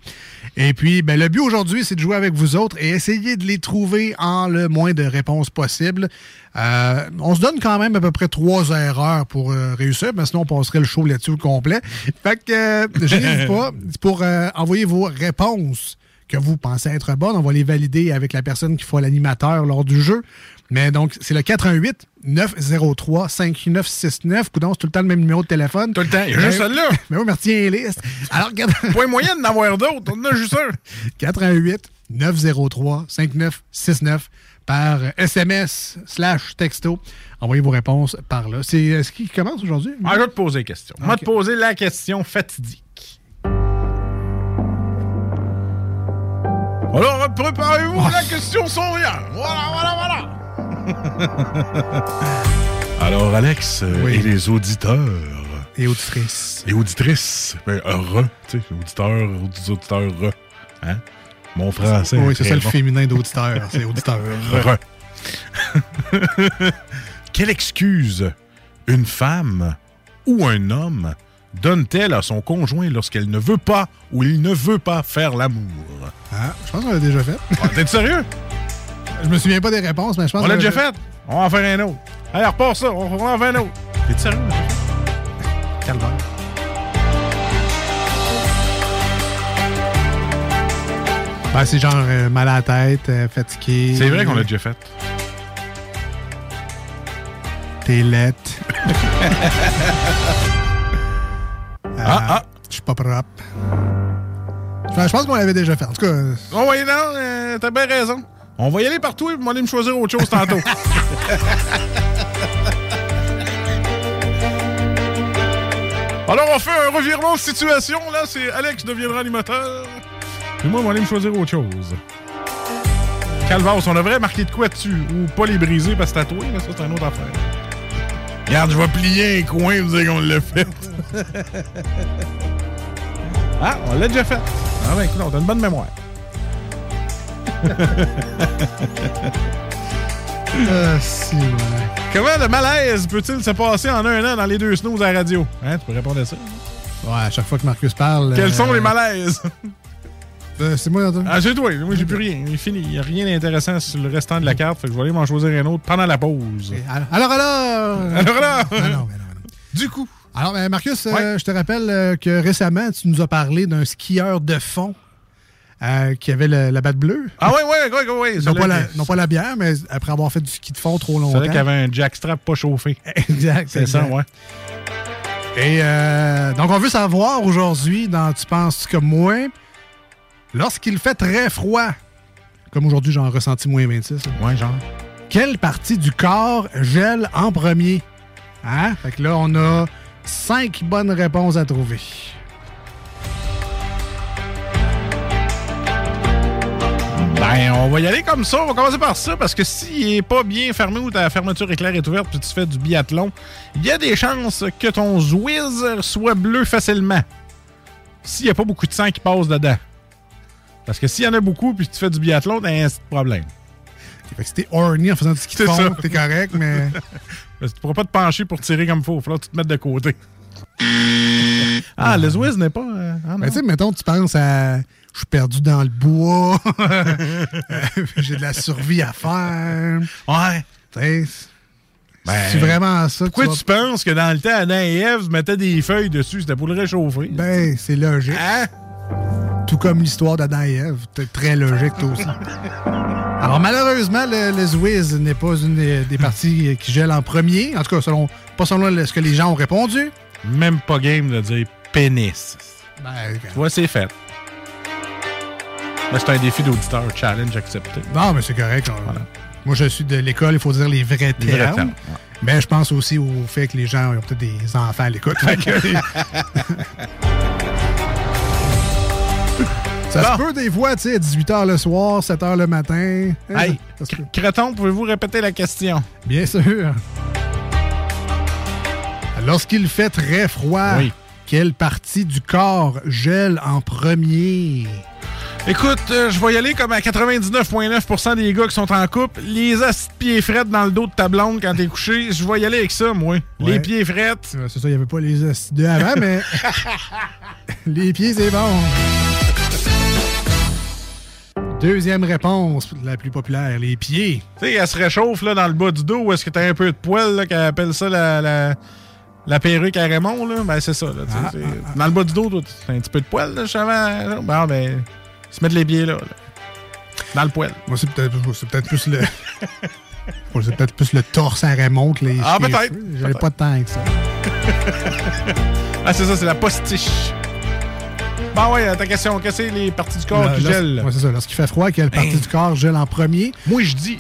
Et puis, ben, le but aujourd'hui, c'est de jouer avec vous autres et essayer de les trouver en le moins de réponses possible. Euh, on se donne quand même à peu près trois erreurs pour euh, réussir, mais sinon on passerait le show là-dessus au complet. Fait que, euh, je pas pour euh, envoyer vos réponses que vous pensez être bonnes. On va les valider avec la personne qui fera l'animateur lors du jeu. Mais donc, c'est le 418 903 5969. Coudon, c'est tout le temps le même numéro de téléphone. Tout le temps. Il y a juste celle-là. Mais oui, mais retiens les listes. Alors, regarde. Point moyen d'en avoir d'autres. On en a juste un. 418 903 5969 par SMS slash texto. Envoyez vos réponses par là. C'est euh, ce qui commence aujourd'hui? Ah, je vais te poser la question. On va te poser la question fatidique. Alors, préparez-vous, la question sans rien. Voilà, voilà, voilà. Alors, Alex euh, et les auditeurs. Et auditrices. Et auditrices. Ben, re, tu sais, auditeurs, audi- auditeurs, re. Hein? Mon français. Oui, est c'est ça le féminin d'auditeur. C'est auditeur. Re. Quelle excuse une femme ou un homme donne-t-elle à son conjoint lorsqu'elle ne veut pas ou il ne veut pas faire l'amour? Ah, je pense qu'on l'a déjà fait. T'es sérieux? Je me souviens pas des réponses, mais je pense On qu'on l'a déjà fait? On va en faire un autre. Allez, repars ça, on va en faire un autre. T'es sérieux? Calvaire. Ben, c'est genre euh, mal à la tête, euh, fatigué. C'est vrai qu'on l'a déjà fait. T'es lette. Ah, ah. Je suis pas propre. Enfin, je pense qu'on l'avait déjà fait. En tout cas, euh, Oh, oui, non, euh, t'as bien raison. On va y aller partout et on va aller me choisir autre chose tantôt. Alors, on fait un revirement de situation. Là, c'est Alex deviendra animateur. Et moi, on va aller me choisir autre chose. Calvas, on devrait marquer de quoi dessus. Ou pas les briser parce que tatoué, mais ça, c'est une autre affaire. Regarde, je vais plier un coin et vous dire qu'on l'a fait. ah, on l'a déjà fait. Ah, ben écoute, on a une bonne mémoire. Ah, si, ouais. Comment le malaise peut-il se passer en un an dans les deux snooze à la radio? Hein, tu peux répondre à ça? ouais, à chaque fois que Marcus parle. Quels euh, sont les malaises? Euh, c'est moi, Antoine. Ah, c'est toi. Moi, j'ai plus rien. Il est fini. Il n'y a rien d'intéressant sur le restant de la carte. Fait que je vais aller m'en choisir un autre pendant la pause. Alors, alors! Alors là! Non, mais non, mais non. Du coup. Alors, ben, Marcus, euh, je te rappelle euh, que récemment, tu nous as parlé d'un skieur de fond euh, qui avait le- la batte bleue. Ah, ouais, ouais, ouais, ouais. ouais. Non pas, la, non pas la bière, mais après avoir fait du ski de fond trop longtemps. Celui qui avait un jackstrap pas chauffé. Exact. C'est ça, ouais. Et euh, donc, on veut savoir aujourd'hui, dans Tu penses comme moi, lorsqu'il fait très froid, comme aujourd'hui, j'en ressenti moins 26. là, Ouais, genre. Quelle partie du corps gèle en premier? Hein? Fait que là, on a cinq bonnes réponses à trouver. Ben, on va y aller comme ça. On va commencer par ça parce que s'il est pas bien fermé ou ta fermeture éclair est ouverte puis tu fais du biathlon, il y a des chances que ton Zwiz soit bleu facilement. S'il n'y a pas beaucoup de sang qui passe dedans. Parce que s'il y en a beaucoup puis tu fais du biathlon, t'as un petit problème. Fait que si t'es horny en faisant du ski de fond, t'es correct, mais. Parce que tu pourras pas te pencher pour tirer comme il faut. Il falloir que tu te mettes de côté. ah, le Zwiz n'est pas. euh, ah. Ben, tu sais, mettons, tu penses à. Je suis perdu dans le bois. J'ai de la survie à faire. Ouais. Tu sais, C'est vraiment ça. Pourquoi vas- tu penses que dans le temps, Adam et Ève mettaient des feuilles dessus? C'était pour le réchauffer? Ben, c'est logique. Hein? Tout comme l'histoire d'Adam et Ève. C'est très logique, toi aussi. Alors, malheureusement, le, le Zwiz n'est pas une des, des parties qui gèle en premier. En tout cas, selon, pas selon ce que les gens ont répondu. Même pas game de dire pénis. Ben, Tu vois, c'est fait. Ben, c'est un défi d'auditeur. Challenge accepté. Non, mais c'est correct. on- Moi, je suis de l'école, il faut dire les vrais Les vrais termes. termes, Mais je pense aussi au fait que les gens ont peut-être des enfants à l'écoute. Ça se peut des fois, tu sais, à 18h le soir, 7h le matin. Hey, se peut. Creton, pouvez-vous répéter la question? Bien sûr. Lorsqu'il fait très froid, Oui. quelle partie du corps gèle en premier? Écoute, euh, je vais y aller comme à 99,9% des gars qui sont en couple. Les as pieds frettes dans le dos de ta blonde quand t'es couché, je vais y aller avec ça, moi. Les pieds frettes. C'est ça, il n'y avait pas les os de avant, mais les pieds, c'est bon. Deuxième réponse, la plus populaire, les pieds. Tu sais, elle se réchauffe là, dans le bas du dos où est-ce que t'as un peu de poil, là, qu'elle appelle ça la, la, la perruque à Raymond, là? Ben, c'est ça, là. sais, Ah, c'est- Dans le bas du dos, toi, t'as un petit peu de poil, là, justement. Bon, ben, se mettre les pieds là, là. Dans le poil. Moi, c'est peut-être c'est peut-être plus le. C'est peut-être plus le torse à Raymond que les. Ah, peut-être. J'avais pas de temps que ça. ah, c'est ça, c'est la postiche. Bon, ouais, ta question, qu'est-ce que c'est les parties du corps qui gèlent? ouais, c'est ça. Lorsqu'il fait froid, quelle partie Hein? du corps gèle en premier? Moi, je dis,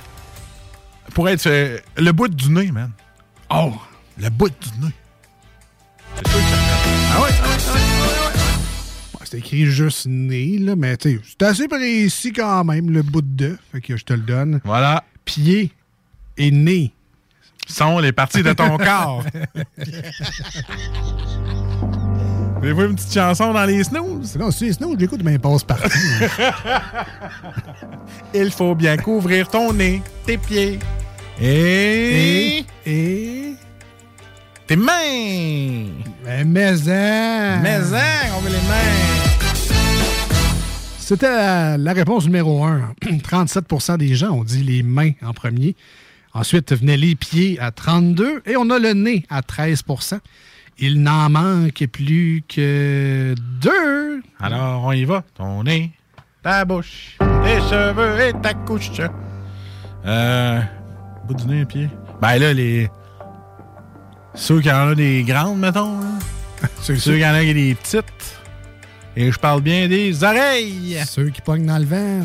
pour être euh, le bout du nez, man. Oh, le bout du nez. Ah ouais, ah ouais, ah ouais, ah ouais, ouais. Ouais, C'est écrit juste nez, là, mais tu sais, c'est assez précis quand même, le bout de. Fait que je te le donne. Voilà. Pied et nez. Sont les parties de ton corps. Avez-vous une petite chanson dans les snooze? Non, c'est sinon, je l'écoute, mais passe partout. Il faut bien couvrir ton nez, tes pieds et... et? Et. tes mains. Mais mais-en. Mais hein, on veut les mains. C'était la, la réponse numéro 1. 37% des gens ont dit les mains en premier. Ensuite venaient les pieds à 32 et on a le nez à 13 Il n'en manque plus que deux. Alors, on y va. Ton nez, ta bouche, tes cheveux et ta couche. Euh. Bout du nez, pied. Ben là, les. Ceux qui en ont des grandes, mettons. là. Ceux, Ceux qui en ont des petites. Et je parle bien des oreilles. ceux qui pognent dans le vent.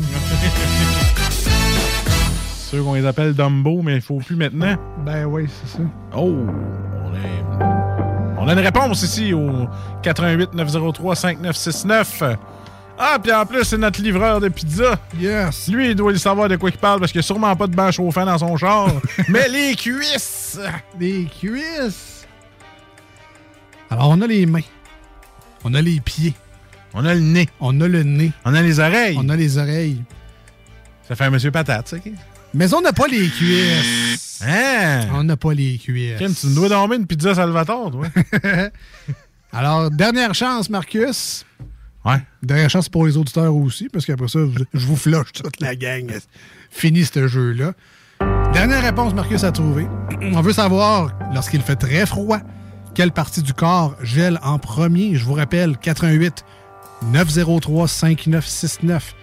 Ceux qu'on les appelle Dumbo, mais il faut plus maintenant. Ben oui, c'est ça. Oh, on, est- on a une réponse ici au 88 903 5969. Ah, puis en plus, c'est notre livreur de pizza. Yes. Lui, il doit le savoir de quoi il parle parce qu'il n'y a sûrement pas de banc chauffant dans son char. mais les cuisses! Les cuisses. Alors, on a les mains. On a les pieds. On a le nez. On a le nez. On a les oreilles. On a les oreilles. Ça fait un monsieur patate, ça, OK? Mais on n'a pas les cuisses. Hein? On n'a pas les cuisses. Kim, tu nous dois dormir une pizza Salvatore, toi. Alors, dernière chance, Marcus. Ouais. Dernière chance pour les auditeurs aussi, parce qu'après ça, je vous flush toute la gang. Fini ce jeu-là. Dernière réponse, Marcus a trouvé. On veut savoir, lorsqu'il fait très froid, quelle partie du corps gèle en premier? Je vous rappelle, 88 903 5969.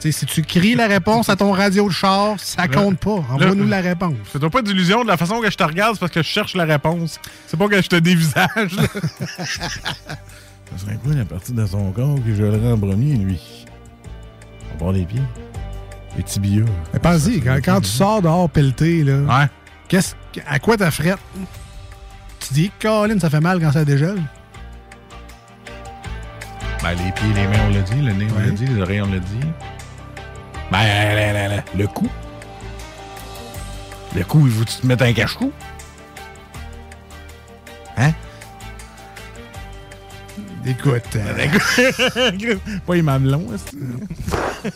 Si tu cries la réponse à ton radio de char, ça compte pas. Envoie-nous la réponse. Fais-toi pas d'illusion de la façon que je te regarde, c'est parce que je cherche la réponse. C'est pas que je te dévisage. Ça serait quoi la partie de son corps que je le en premier, lui? On part les pieds. Les tibias. Mais pense-y, quand, quand tu sors dehors pelleté, là, Ouais. qu'est-ce, à quoi t'as frette? Tu dis, Colin, ça fait mal quand ça dégèle? Ben, les pieds, les mains, on l'a dit. Le nez, on l'a dit. Les oreilles, on l'a dit. Ben, la- le cou. Le cou, il faut que tu te mettes un cache-cou. Hein? Écoute. euh, pas les mamelons.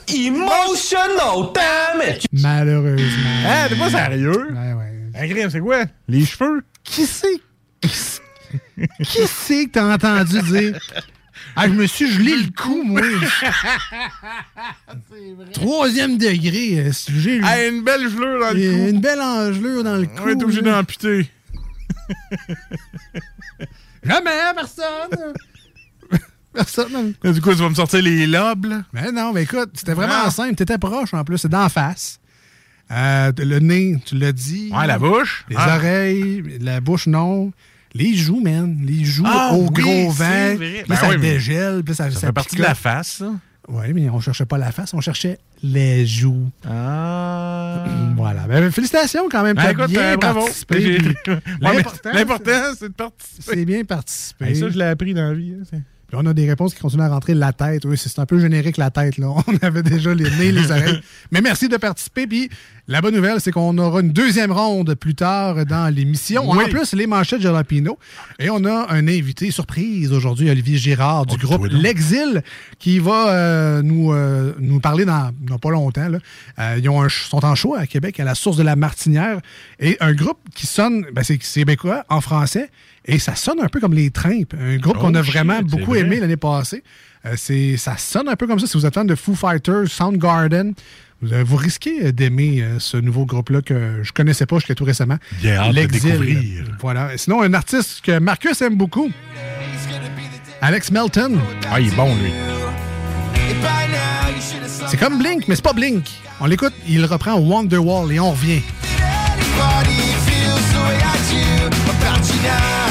Emotional damage! malheureusement. Hein, t'es pas sérieux? Ouais, ouais. Un crime, c'est quoi? Les cheveux? Qui c'est? Qui c'est qui c'est que t'as entendu dire? Ah, je me suis gelé le cou, moi. Troisième degré. J'ai Ah, une belle gelure dans le cou. Une belle engelure dans le cou. On est obligé d'amputer. Jamais, personne. personne. Du coup, tu vas me sortir les lobes, là? Mais non, mais écoute, c'était vraiment Ah. simple. T'étais proche en plus, c'est d'en face. Euh, le nez, tu l'as dit. Ouais, la bouche. Les Ah. oreilles, la bouche, non. Les joues, man. Les joues Ah, au oui, gros vent. Puis Ben ça oui, dégèle. Puis ça, Ça fait partie de la face, ça. Oui, mais on cherchait pas la face, on cherchait les joues. Ah. Voilà. Ben, félicitations quand même. Ben, écoute, bien euh, participé. L'important, c'est de participer. c'est bien participé. Hey, ça, je l'ai appris dans la vie. hein, Puis on a des réponses qui continuent à rentrer la tête. Oui, c'est c'est un peu générique la tête. Là. On avait déjà les nez, les oreilles. Mais merci de participer. Puis la bonne nouvelle, c'est qu'on aura une deuxième ronde plus tard dans l'émission. Oui. En plus, les manchettes Jalapino. Et on a un invité surprise aujourd'hui, Olivier Girard du groupe L'Exil, qui va euh, nous, euh, nous parler dans, dans pas longtemps. Là. Euh, ils ont un sont en show à Québec, à la source de la Martinière. Et un groupe qui sonne, ben, c'est québécois en français. Et ça sonne un peu comme les Trimpes, un groupe qu'on Oh, a shit, vraiment beaucoup vrai. aimé l'année passée. Euh, c'est- ça sonne un peu comme ça. Si vous êtes fan de Foo Fighters, Soundgarden, vous, euh, vous risquez euh, d'aimer euh, ce nouveau groupe-là que je connaissais pas jusqu'à tout récemment. Bien hâte de découvrir. Voilà. Sinon, un artiste que Marcus aime beaucoup, Alex Melton. Ah, il est bon, lui. C'est comme Blink, mais c'est pas Blink. On l'écoute, il reprend Wonderwall et on revient. About you now.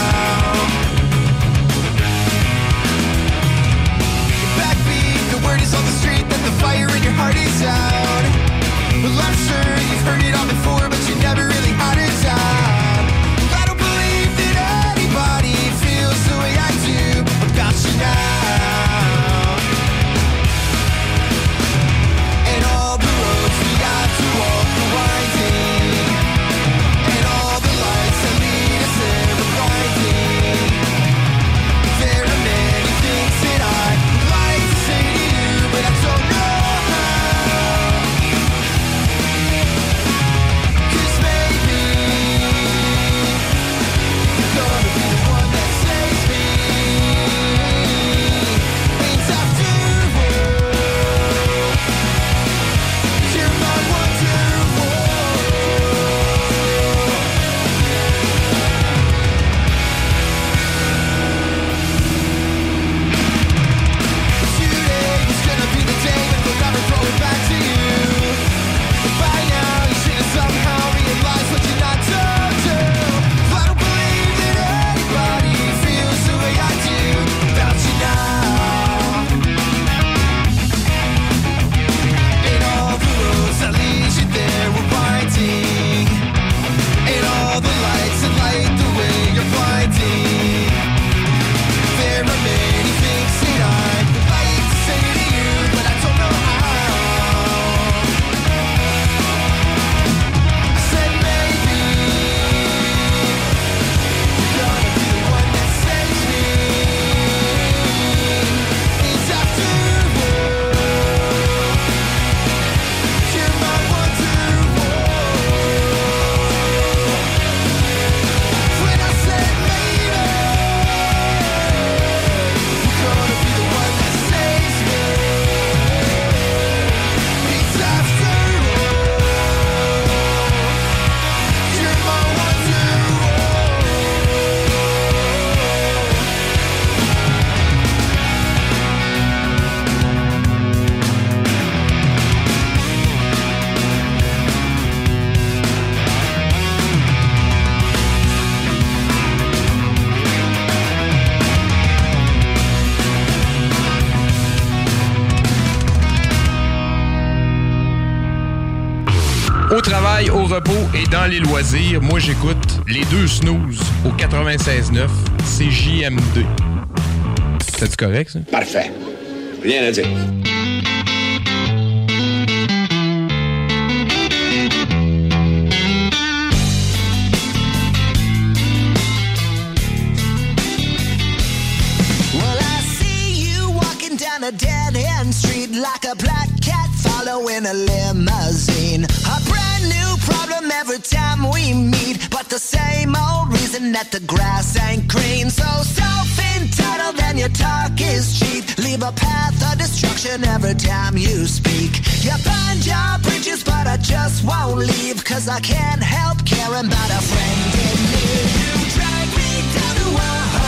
Au repos et dans les loisirs, moi j'écoute les deux snooze au 96.9 CJMD. C'est correct ça? Parfait. Rien à dire. the same old reason that the grass ain't green. So self-entitled and your talk is cheap. Leave a path of destruction every time you speak. You burn your bridges, but I just won't leave. Cause I can't help caring about a friend in need. You drag me down to a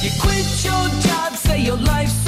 You quit your job, say your life's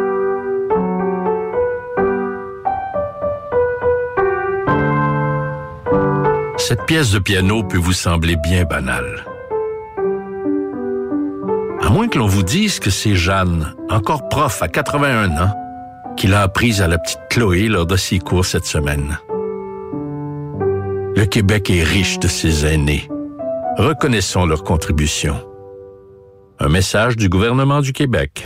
Cette pièce de piano peut vous sembler bien banale. À moins que l'on vous dise que c'est Jeanne, encore prof à 81 ans, qui l'a apprise à la petite Chloé lors de ses cours cette semaine. Le Québec est riche de ses aînés. Reconnaissons leur contribution. Un message du gouvernement du Québec.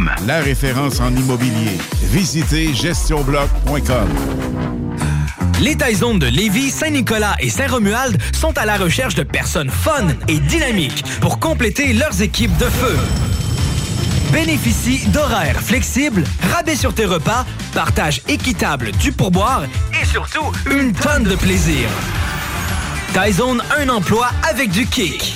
La référence en immobilier. Visitez gestionbloc.com. Les Taizones de Lévis, Saint-Nicolas et Saint-Romuald sont à la recherche de personnes fun et dynamiques pour compléter leurs équipes de feu. Bénéficie d'horaires flexibles, rabais sur tes repas, partage équitable du pourboire et surtout une tonne de plaisir. Taizone, un emploi avec du kick.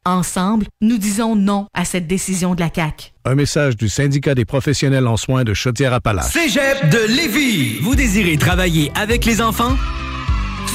Ensemble, nous disons non à cette décision de la CAQ. Un message du syndicat des professionnels en soins de Chaudière-Appalaches. Cégep de Lévis. Vous désirez travailler avec les enfants?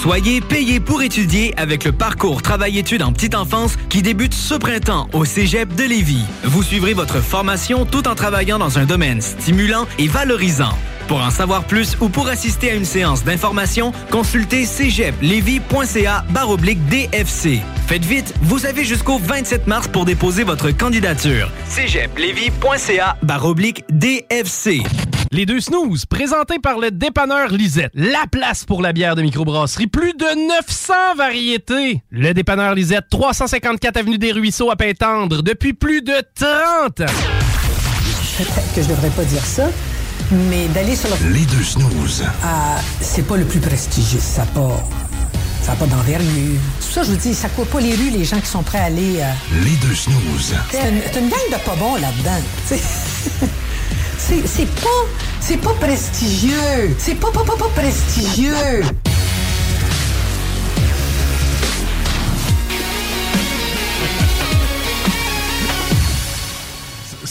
Soyez payé pour étudier avec le parcours Travail-études en petite enfance qui débute ce printemps au Cégep de Lévis. Vous suivrez votre formation tout en travaillant dans un domaine stimulant et valorisant. Pour en savoir plus ou pour assister à une séance d'information, consultez cégeplevy.ca baroblique DFC. Faites vite, vous avez jusqu'au 27 mars pour déposer votre candidature. cégeplevy.ca baroblique DFC. Les deux snooze, présentés par le dépanneur Lisette. La place pour la bière de microbrasserie. Plus de 900 variétés. Le dépanneur Lisette, 354 Avenue des Ruisseaux à Pintendre, depuis plus de 30 ans. Peut-être que je devrais pas dire ça, mais d'aller sur le... Les deux snooze. Ah, c'est pas le plus prestigieux. Ça n'a pas... Ça n'a pas d'envergure. Pour ça je vous dis, ça court pas les rues, les gens qui sont prêts à aller... euh, Les deux snooze. C'est une, gang de pas bons là-dedans. c'est pas... C'est pas prestigieux. C'est pas, pas, pas, pas prestigieux.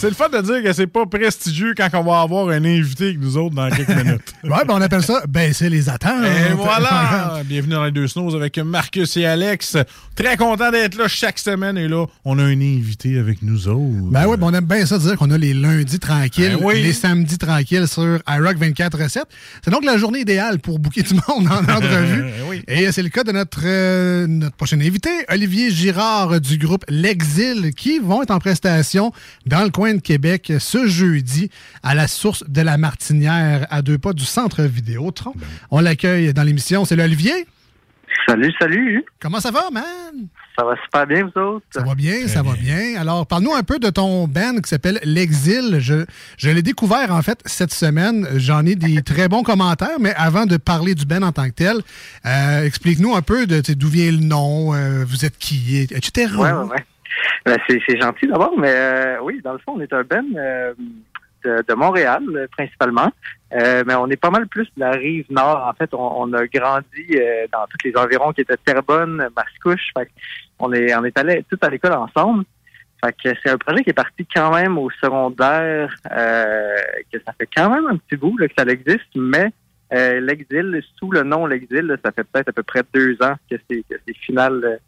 C'est le fait de dire que c'est pas prestigieux quand on va avoir un invité avec nous autres dans quelques minutes. Ouais, ben on appelle ça baisser les attentes. Et voilà! Bienvenue dans les deux snows avec Marcus et Alex. Très content d'être là chaque semaine. Et là, on a un invité avec nous autres. Ben oui, ben on aime bien ça dire qu'on a les lundis tranquilles, Ben oui. les samedis tranquilles sur iRock 24-7. C'est donc la journée idéale pour booker du monde en entrevue. Oui. Et c'est le cas de notre, euh, notre prochain invité, Olivier Girard du groupe L'Exil, qui vont être en prestation dans le coin Québec ce jeudi à la source de la Martinière, à deux pas du centre Vidéotron. On l'accueille dans l'émission. C'est Olivier. Salut, salut. Comment ça va, man? Ça va super bien, vous autres? Ça va bien, ça va bien. Alors, parle-nous un peu de ton band qui s'appelle L'Exil. Je, je l'ai découvert, en fait, cette semaine. J'en ai des très bons commentaires, mais avant de parler du band en tant que tel, euh, explique-nous un peu de d'où vient le nom, euh, vous êtes qui, etc. Ouais, ouais, ouais. Ben, c'est, gentil d'abord, mais euh, oui, dans le fond, on est un band euh, de, de Montréal, euh, principalement. Euh, mais on est pas mal plus de la rive nord. En fait, on, on a grandi euh, dans tous les environs qui étaient Terrebonne, Mascouche. Fait on est, on est allés tout à l'école ensemble. Fait que c'est un projet qui est parti quand même au secondaire, euh, que ça fait quand même un petit bout là, que ça existe, mais l'exil, sous le nom l'exil, ça fait peut-être à peu près deux ans que c'est final,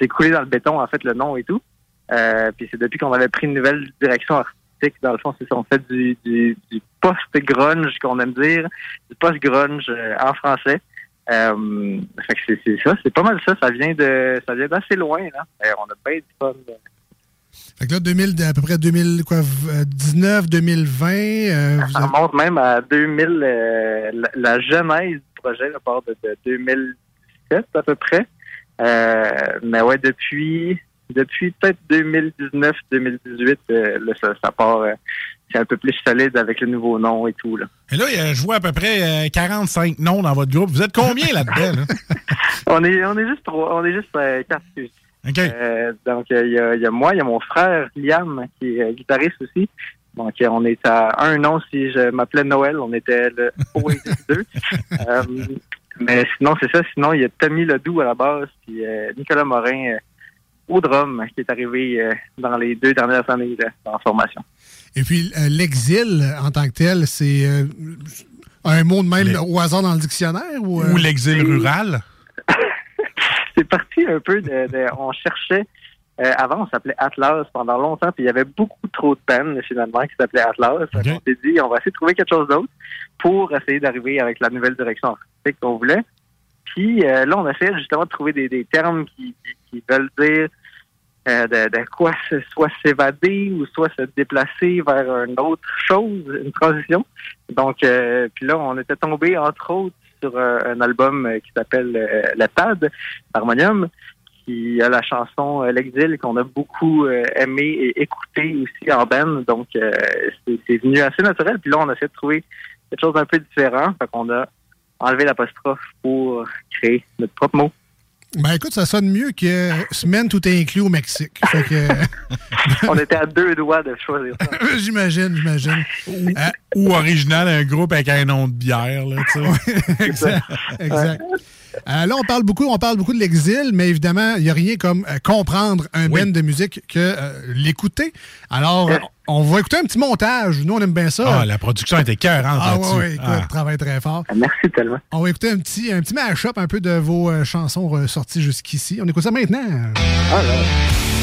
c'est coulé dans le béton, en fait, le nom et tout. Euh, puis c'est depuis qu'on avait pris une nouvelle direction artistique. Dans le fond, c'est ça, on fait du, du, du post-grunge, qu'on aime dire, du post-grunge euh, en français. Euh, fait que c'est, c'est ça, c'est pas mal ça. Ça vient de, ça vient d'assez loin, là. On a bien du fun. Fait que là, 2000, à peu près 2019, 2020, euh, vous Ça avez- remonte même à 2000, euh, la, la genèse du projet, là, part de, de 2017 à peu près. Euh, mais ouais, depuis depuis peut-être 2019-2018, euh, là, ça, ça part, euh, c'est un peu plus solide avec le nouveau nom et tout. Là. Et là, il y a- je vois à peu près euh, 45 noms dans votre groupe. Vous êtes combien là-dedans? là? On est on est juste trois, on est juste euh, quatre. Euh, donc euh, il y, y a moi, il y a mon frère Liam qui est euh, guitariste aussi. Donc euh, on est à un nom si je m'appelais Noël, on était le Oasis 2. Mais sinon c'est ça, sinon il y a Tommy Ledoux à la base puis euh, Nicolas Morin euh, au drum qui est arrivé euh, dans les deux dernières années là, en formation. Et puis, euh, l'exil, en tant que tel, c'est euh, un mot de même au hasard dans le dictionnaire? Ou, euh? Ou l'exil rural? c'est parti un peu de, de- on cherchait euh, avant on s'appelait Atlas pendant longtemps puis il y avait beaucoup trop de peine finalement qui s'appelait Atlas qu'on s'est dit on va essayer de trouver quelque chose d'autre pour essayer d'arriver avec la nouvelle direction qu'on voulait puis euh, là on essaie justement de trouver des, termes qui, veulent dire euh, de, quoi soit s'évader ou soit se déplacer vers une autre chose, une transition. Donc, euh, puis là, on était tombé entre autres sur un album qui s'appelle La Tad, Harmonium, qui a la chanson L'Exil qu'on a beaucoup aimé et écouté aussi en band. Donc, c'est venu assez naturel. Puis là, on a de trouver quelque chose d'un peu différent. Fait qu'on a enlevé l'apostrophe pour créer notre propre mot. Ben écoute, ça sonne mieux que semaine tout est inclus au Mexique. Fait que, on était à deux doigts de choisir ça. j'imagine, j'imagine. Euh, Ou original, un groupe avec un nom de bière, là, tu sais. exact. exact. Euh, là, on parle beaucoup, on parle beaucoup de l'exil, mais évidemment, il n'y a rien comme euh, comprendre un band de musique que euh, l'écouter. Alors, on va écouter un petit montage. Nous, on aime bien ça. Ah, la production était cœurante Ah là-dessus. ouais, ouais, écoute, Ah. travaille très fort. Merci tellement. On va écouter un petit, un petit mash-up un peu de vos chansons ressorties jusqu'ici. On écoute ça maintenant. Ah là.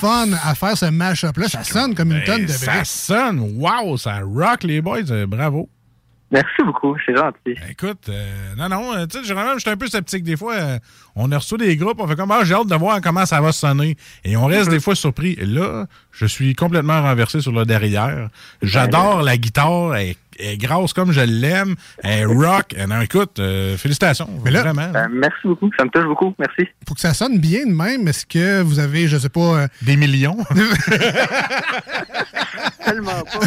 Fun à faire ce mash-up-là. Ça sonne comme une Ben, tonne de Ça briques. sonne. Wow, ça rock les boys. euh, bravo. Merci beaucoup, c'est gentil. Écoute, euh, non, non, euh, tu sais, généralement, j'étais un peu sceptique des fois. euh, on a reçu des groupes, on fait comme, ah, j'ai hâte de voir comment ça va sonner. Et on reste des fois surpris. Et là, je suis complètement renversé sur le derrière. J'adore la guitare, elle, est- est grosse comme je l'aime, elle est rock. Euh, non, écoute, euh, félicitations. vraiment. Ben, merci beaucoup, ça me touche beaucoup, merci. Pour que ça sonne bien de même, est-ce que vous avez, je sais pas... euh, Des millions? Tellement pas.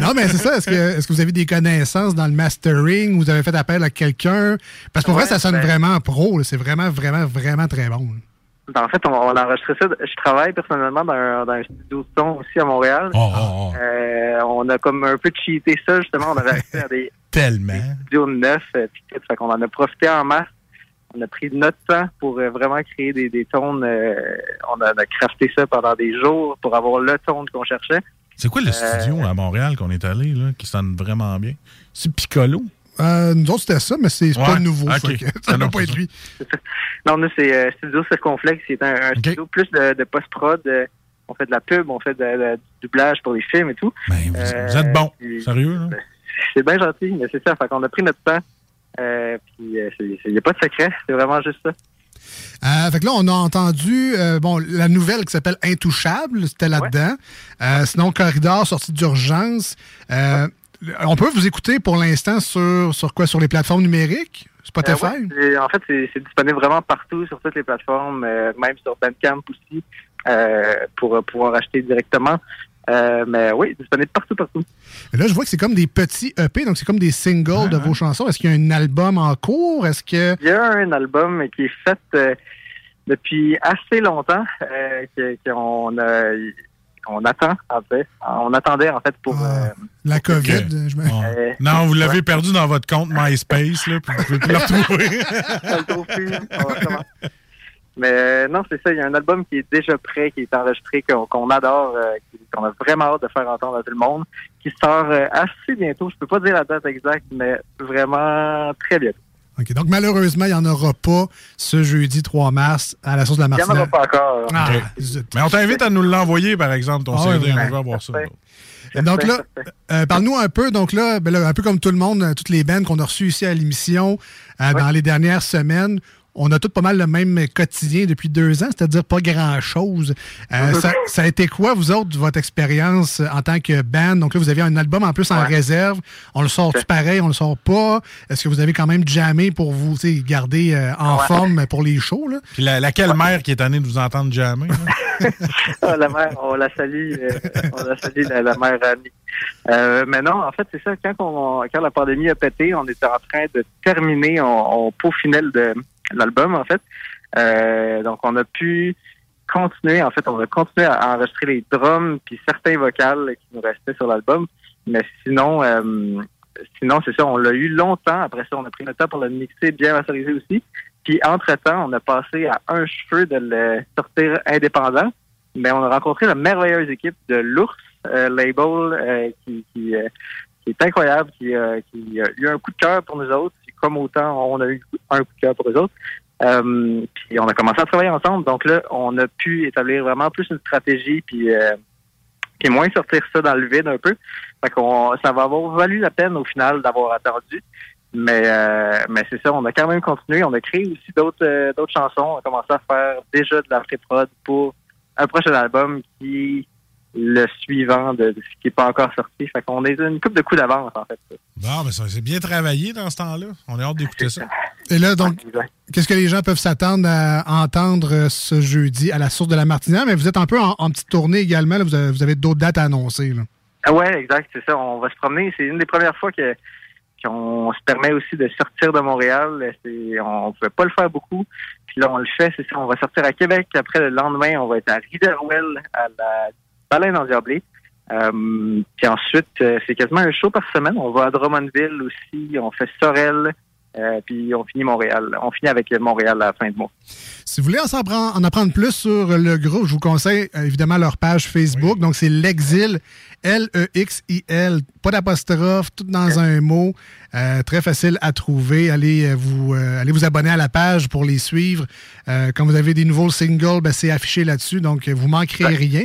non, mais c'est ça. Est-ce que, vous avez des connaissances dans le mastering? Vous avez fait appel à quelqu'un? Parce que pour vrai, ça sonne ben- vraiment pro. là. C'est vraiment, vraiment, vraiment très bon. là. En fait, on, on a enregistré ça. Je travaille personnellement dans un, dans un studio de son aussi à Montréal. Oh, Euh, on a comme un peu cheaté ça, justement. On avait accès à des Tellement. studios neufs, euh. Fait qu'on en a profité en masse. On a pris notre temps pour euh, vraiment créer des, des tones. euh, on, a, crafté ça pendant des jours pour avoir le tone qu'on cherchait. C'est quoi le studio à Montréal qu'on est allé, là, qui sonne vraiment bien? C'est Piccolo? Euh, nous autres, c'était ça, mais c'est pas nouveau. fait Ah ça non, va pas être lui. Non, nous, c'est euh, Studio Circonflexe. C'est un, un studio plus de, de post-prod. euh, on fait de la pub, on fait de, de- du doublage pour les films et tout. Ben, Euh, Vous êtes bon. puis- Sérieux, là? C'est bien gentil, mais c'est ça. Fait qu'on a pris notre temps. Euh, puis il n'y a pas de secret. C'est vraiment juste ça. Euh, fait que là, on a entendu euh, bon, la nouvelle qui s'appelle Intouchable, c'était là-dedans. Euh, sinon, Corridor, sortie d'urgence. Euh, On peut vous écouter pour l'instant sur, sur quoi? Sur les plateformes numériques? Spotify? Euh, ouais, c'est- en fait, c'est disponible vraiment partout, sur toutes les plateformes, euh, même sur Bandcamp aussi, euh, pour pouvoir acheter directement. Mais oui, disponible partout, partout. Là, je vois que c'est comme des petits EP, donc c'est comme des singles de vos chansons. Est-ce qu'il y a un album en cours? Est-ce que. Il y a un album qui est fait depuis assez longtemps, qu'on a- qu'on attend, en fait. On attendait, en fait, pour... euh, La COVID, je me... euh, Non, vous l'avez ouais. perdu dans votre compte MySpace, là, puis vous pouvez plus le retrouver. On le trouve plus. On va recommencer. Mais euh, non, c'est ça. Il y a un album qui est déjà prêt, qui est enregistré, qu'on qu'on adore, euh, qu'on a vraiment hâte de faire entendre à tout le monde, qui sort euh, assez bientôt. Je peux pas dire la date exacte, mais vraiment très bientôt. OK, donc malheureusement, il n'y en aura pas ce jeudi 3 mars à la source de la Il n'y en aura pas encore. Ah. Mais on t'invite à nous l'envoyer, par exemple, ton Ah CD. On va voir ça. Donc là, euh, parle-nous un peu, donc là, ben là, un peu comme tout le monde, euh, toutes les bands qu'on a reçues ici à l'émission euh, dans les dernières semaines, on a tous pas mal le même quotidien depuis deux ans, c'est-à-dire pas grand-chose. Euh, ça, ça a été quoi, vous autres, votre expérience euh, en tant que band? Donc là, vous aviez un album en plus en réserve. On le sort-tu pareil, on le sort pas? Est-ce que vous avez quand même jammé pour vous tu sais, garder euh, en Ouais. forme pour les shows? Là? Puis la, laquelle mère qui est tannée de vous entendre jamais? Ah, la mère, on la salue, euh, on la salue, la, la mère Annie. Euh, mais non, en fait, c'est ça, quand, on, quand la pandémie a pété, on était en train de terminer, on, on peaufinait le- l'album, en fait. Euh, donc, on a pu continuer. En fait, on a continué à enregistrer les drums puis certains vocales qui nous restaient sur l'album. Mais sinon, euh, sinon c'est ça, on l'a eu longtemps. Après ça, on a pris le temps pour le mixer, bien masteriser aussi. Puis, entre-temps, on a passé à un cheveu de le sortir indépendant. Mais on a rencontré la merveilleuse équipe de l'Ours euh, Label euh, qui, qui, euh, est incroyable, qui, euh, qui a eu un coup de cœur pour nous autres, comme autant on a eu un coup de cœur pour eux autres. Euh, puis on a commencé à travailler ensemble, donc là, on a pu établir vraiment plus une stratégie, puis, euh, puis moins sortir ça dans le vide un peu. Fait qu'on, ça va avoir valu la peine au final d'avoir attendu. Mais euh, mais c'est ça, on a quand même continué. On a créé aussi d'autres d'autres chansons. On a commencé à faire déjà de la pré-prod pour un prochain album qui le suivant de, de ce qui n'est pas encore sorti. Fait qu'on est une coupe de coups d'avance, en fait. Bon, mais ça c'est bien travaillé dans ce temps-là. On a hâte d'écouter ça. Et là, donc, qu'est-ce que les gens peuvent s'attendre à entendre euh, ce jeudi à la source de la Martinière? Mais vous êtes un peu en, en petite tournée également. là. Vous avez, vous avez d'autres dates à annoncer. là. Ah ouais, exact, c'est ça. On va se promener. C'est une des premières fois que qu'on se permet aussi de sortir de Montréal. C'est, on ne pouvait pas le faire beaucoup. Puis là, on le fait, c'est ça. On va sortir à Québec. Après, le lendemain, on va être à Riverwell, à la Baleine en Diablé. Euh, puis ensuite, euh, c'est quasiment un show par semaine. On va à Drummondville aussi. On fait Sorel. Euh, puis on finit Montréal. On finit avec Montréal à la fin de mois. Si vous voulez en, apprendre plus sur le groupe, je vous conseille euh, évidemment leur page Facebook. Donc, c'est l'Exil, L-E-X-I-L, pas d'apostrophe, tout dans un mot. Très facile à trouver. Allez, vous, allez vous abonner à la page pour les suivre. Quand vous avez des nouveaux singles, ben, c'est affiché là-dessus. Donc, vous manquerez rien.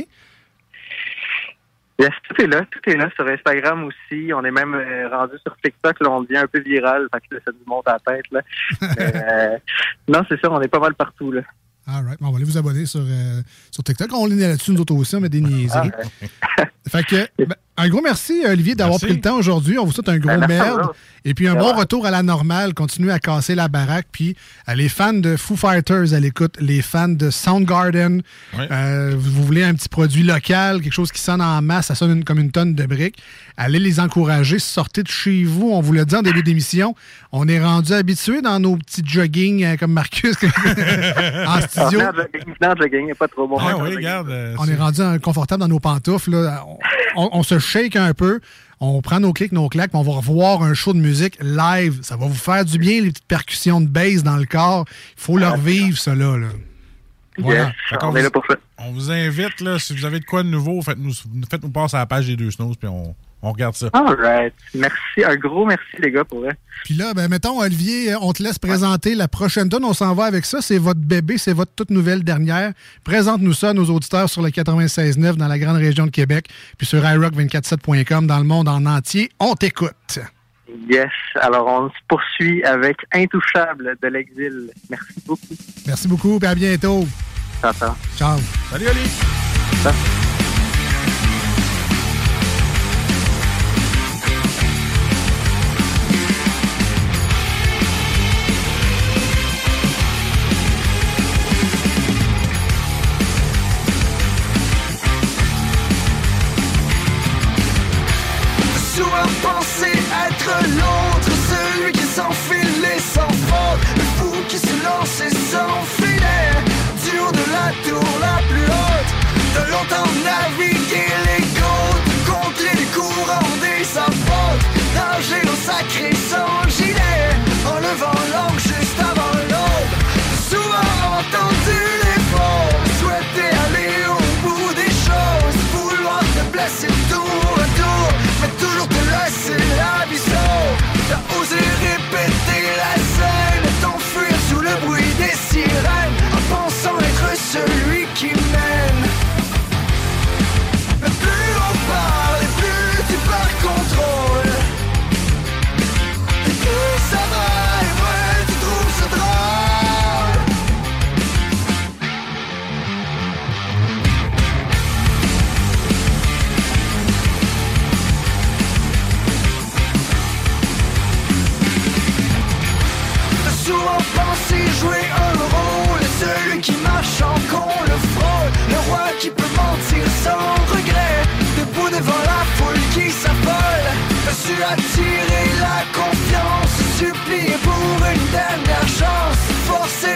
Yes, tout est là, tout est là sur Instagram aussi. On est même euh, rendu sur TikTok, là, on devient un peu viral, fait que là, ça nous monte à la tête. Là. Euh, non, c'est ça, on est pas mal partout. Là. All right. Bon, on va aller vous abonner sur, euh, sur TikTok. On est là-dessus, nous autres aussi, on met des niaiseries. Fait que, ben, un gros merci, Olivier, d'avoir pris le temps aujourd'hui. On vous souhaite un gros Ben, merde. Et puis un bon retour à la normale. Continuez à casser la baraque. Puis euh, les fans de Foo Fighters à l'écoute, les fans de Soundgarden, euh, vous voulez un petit produit local, quelque chose qui sonne en masse, ça sonne une- comme une tonne de briques. Allez les encourager, sortez de chez vous. On vous l'a dit en début d'émission. On est rendu habitué dans nos petits jogging euh, comme Marcus en studio. Non, jogging, pas trop bon. Ah oui, regarde. On est rendu euh, confortable dans nos pantoufles. là. On, on- on se shake un peu. On prend nos clics, nos claques, puis on va revoir un show de musique live. Ça va vous faire du bien, les petites percussions de bass dans le corps. Il faut leur vivre, ça, là. là. Voilà. Fait qu'on vous- On vous invite, là, si vous avez de quoi de nouveau, faites-nous faites-nous passer à la page des deux snows, puis on, on regarde ça. All right. Merci, un gros merci, les gars, pour vrai. Puis là, ben, mettons, Olivier, on te laisse présenter la prochaine tonne. On s'en va avec ça. C'est votre bébé, c'est votre toute nouvelle dernière. Présente-nous ça à nos auditeurs sur le 96.9 dans la grande région de Québec, puis sur iRock247.com dans le monde en entier. On t'écoute. Yes. Alors, on se poursuit avec Intouchable de l'exil. Merci beaucoup. Merci beaucoup, puis à bientôt. Ciao, ciao. Ciao. Salut, Ali. qui peut mentir sans regret. Debout devant la foule qui s'affole. Su attirer la confiance. Supplier pour une dernière chance. Forcer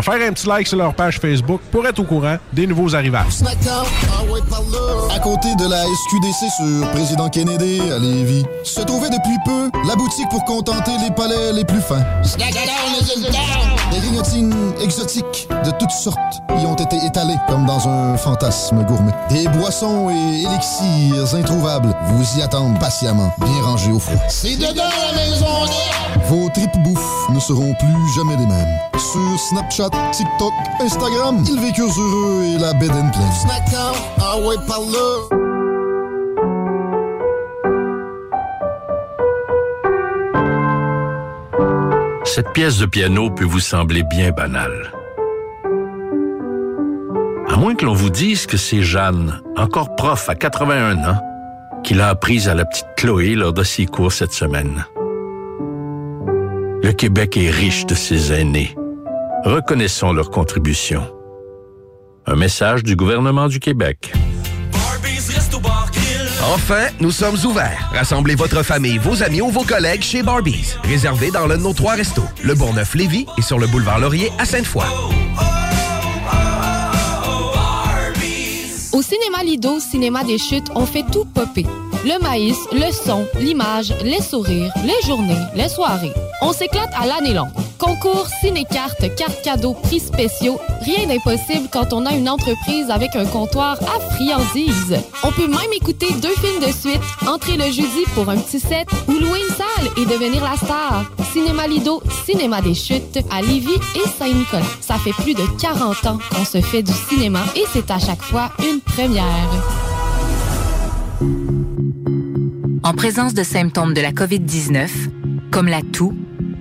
faire un petit like sur leur page Facebook pour être au courant des nouveaux arrivages. À côté de la SQDC sur Président Kennedy à Lévis, se trouvait depuis peu la boutique pour contenter les palais les plus fins. Des grignotines exotiques de toutes sortes y ont été étalées comme dans un fantasme gourmet. Des boissons et élixirs introuvables vous y attendent patiemment, bien rangés au froid. C'est dedans la maison Vos tripes bouffe ne seront plus jamais les mêmes. Sur Snapchat, TikTok, Instagram, ils vécurent heureux et la bed and pleine. ah ouais, par là. Cette pièce de piano peut vous sembler bien banale. À moins que l'on vous dise que c'est Jeanne, encore prof à 81 ans, qui l'a apprise à la petite Chloé lors de ses cours cette semaine. Le Québec est riche de ses aînés. Reconnaissons leur contribution. Un message du gouvernement du Québec. Enfin, nous sommes ouverts. Rassemblez votre famille, vos amis ou vos collègues chez Barbies. Réservé dans l'un de nos trois restos, le Bourgneuf-Lévis et sur le boulevard Laurier à Sainte-Foy. Au cinéma Lido, cinéma des chutes, on fait tout popper. Le maïs, le son, l'image, les sourires, les journées, les soirées. On s'éclate à l'année longue. Concours, ciné-cartes, cartes cadeaux, prix spéciaux, rien d'impossible quand on a une entreprise avec un comptoir à friandises. On peut même écouter deux films de suite, entrer le jeudi pour un petit set ou louer une salle et devenir la star. Cinéma Lido, cinéma des chutes à Lévis et Saint-Nicolas. Ça fait plus de 40 ans qu'on se fait du cinéma et c'est à chaque fois une première. En présence de symptômes de la COVID-19, comme la toux,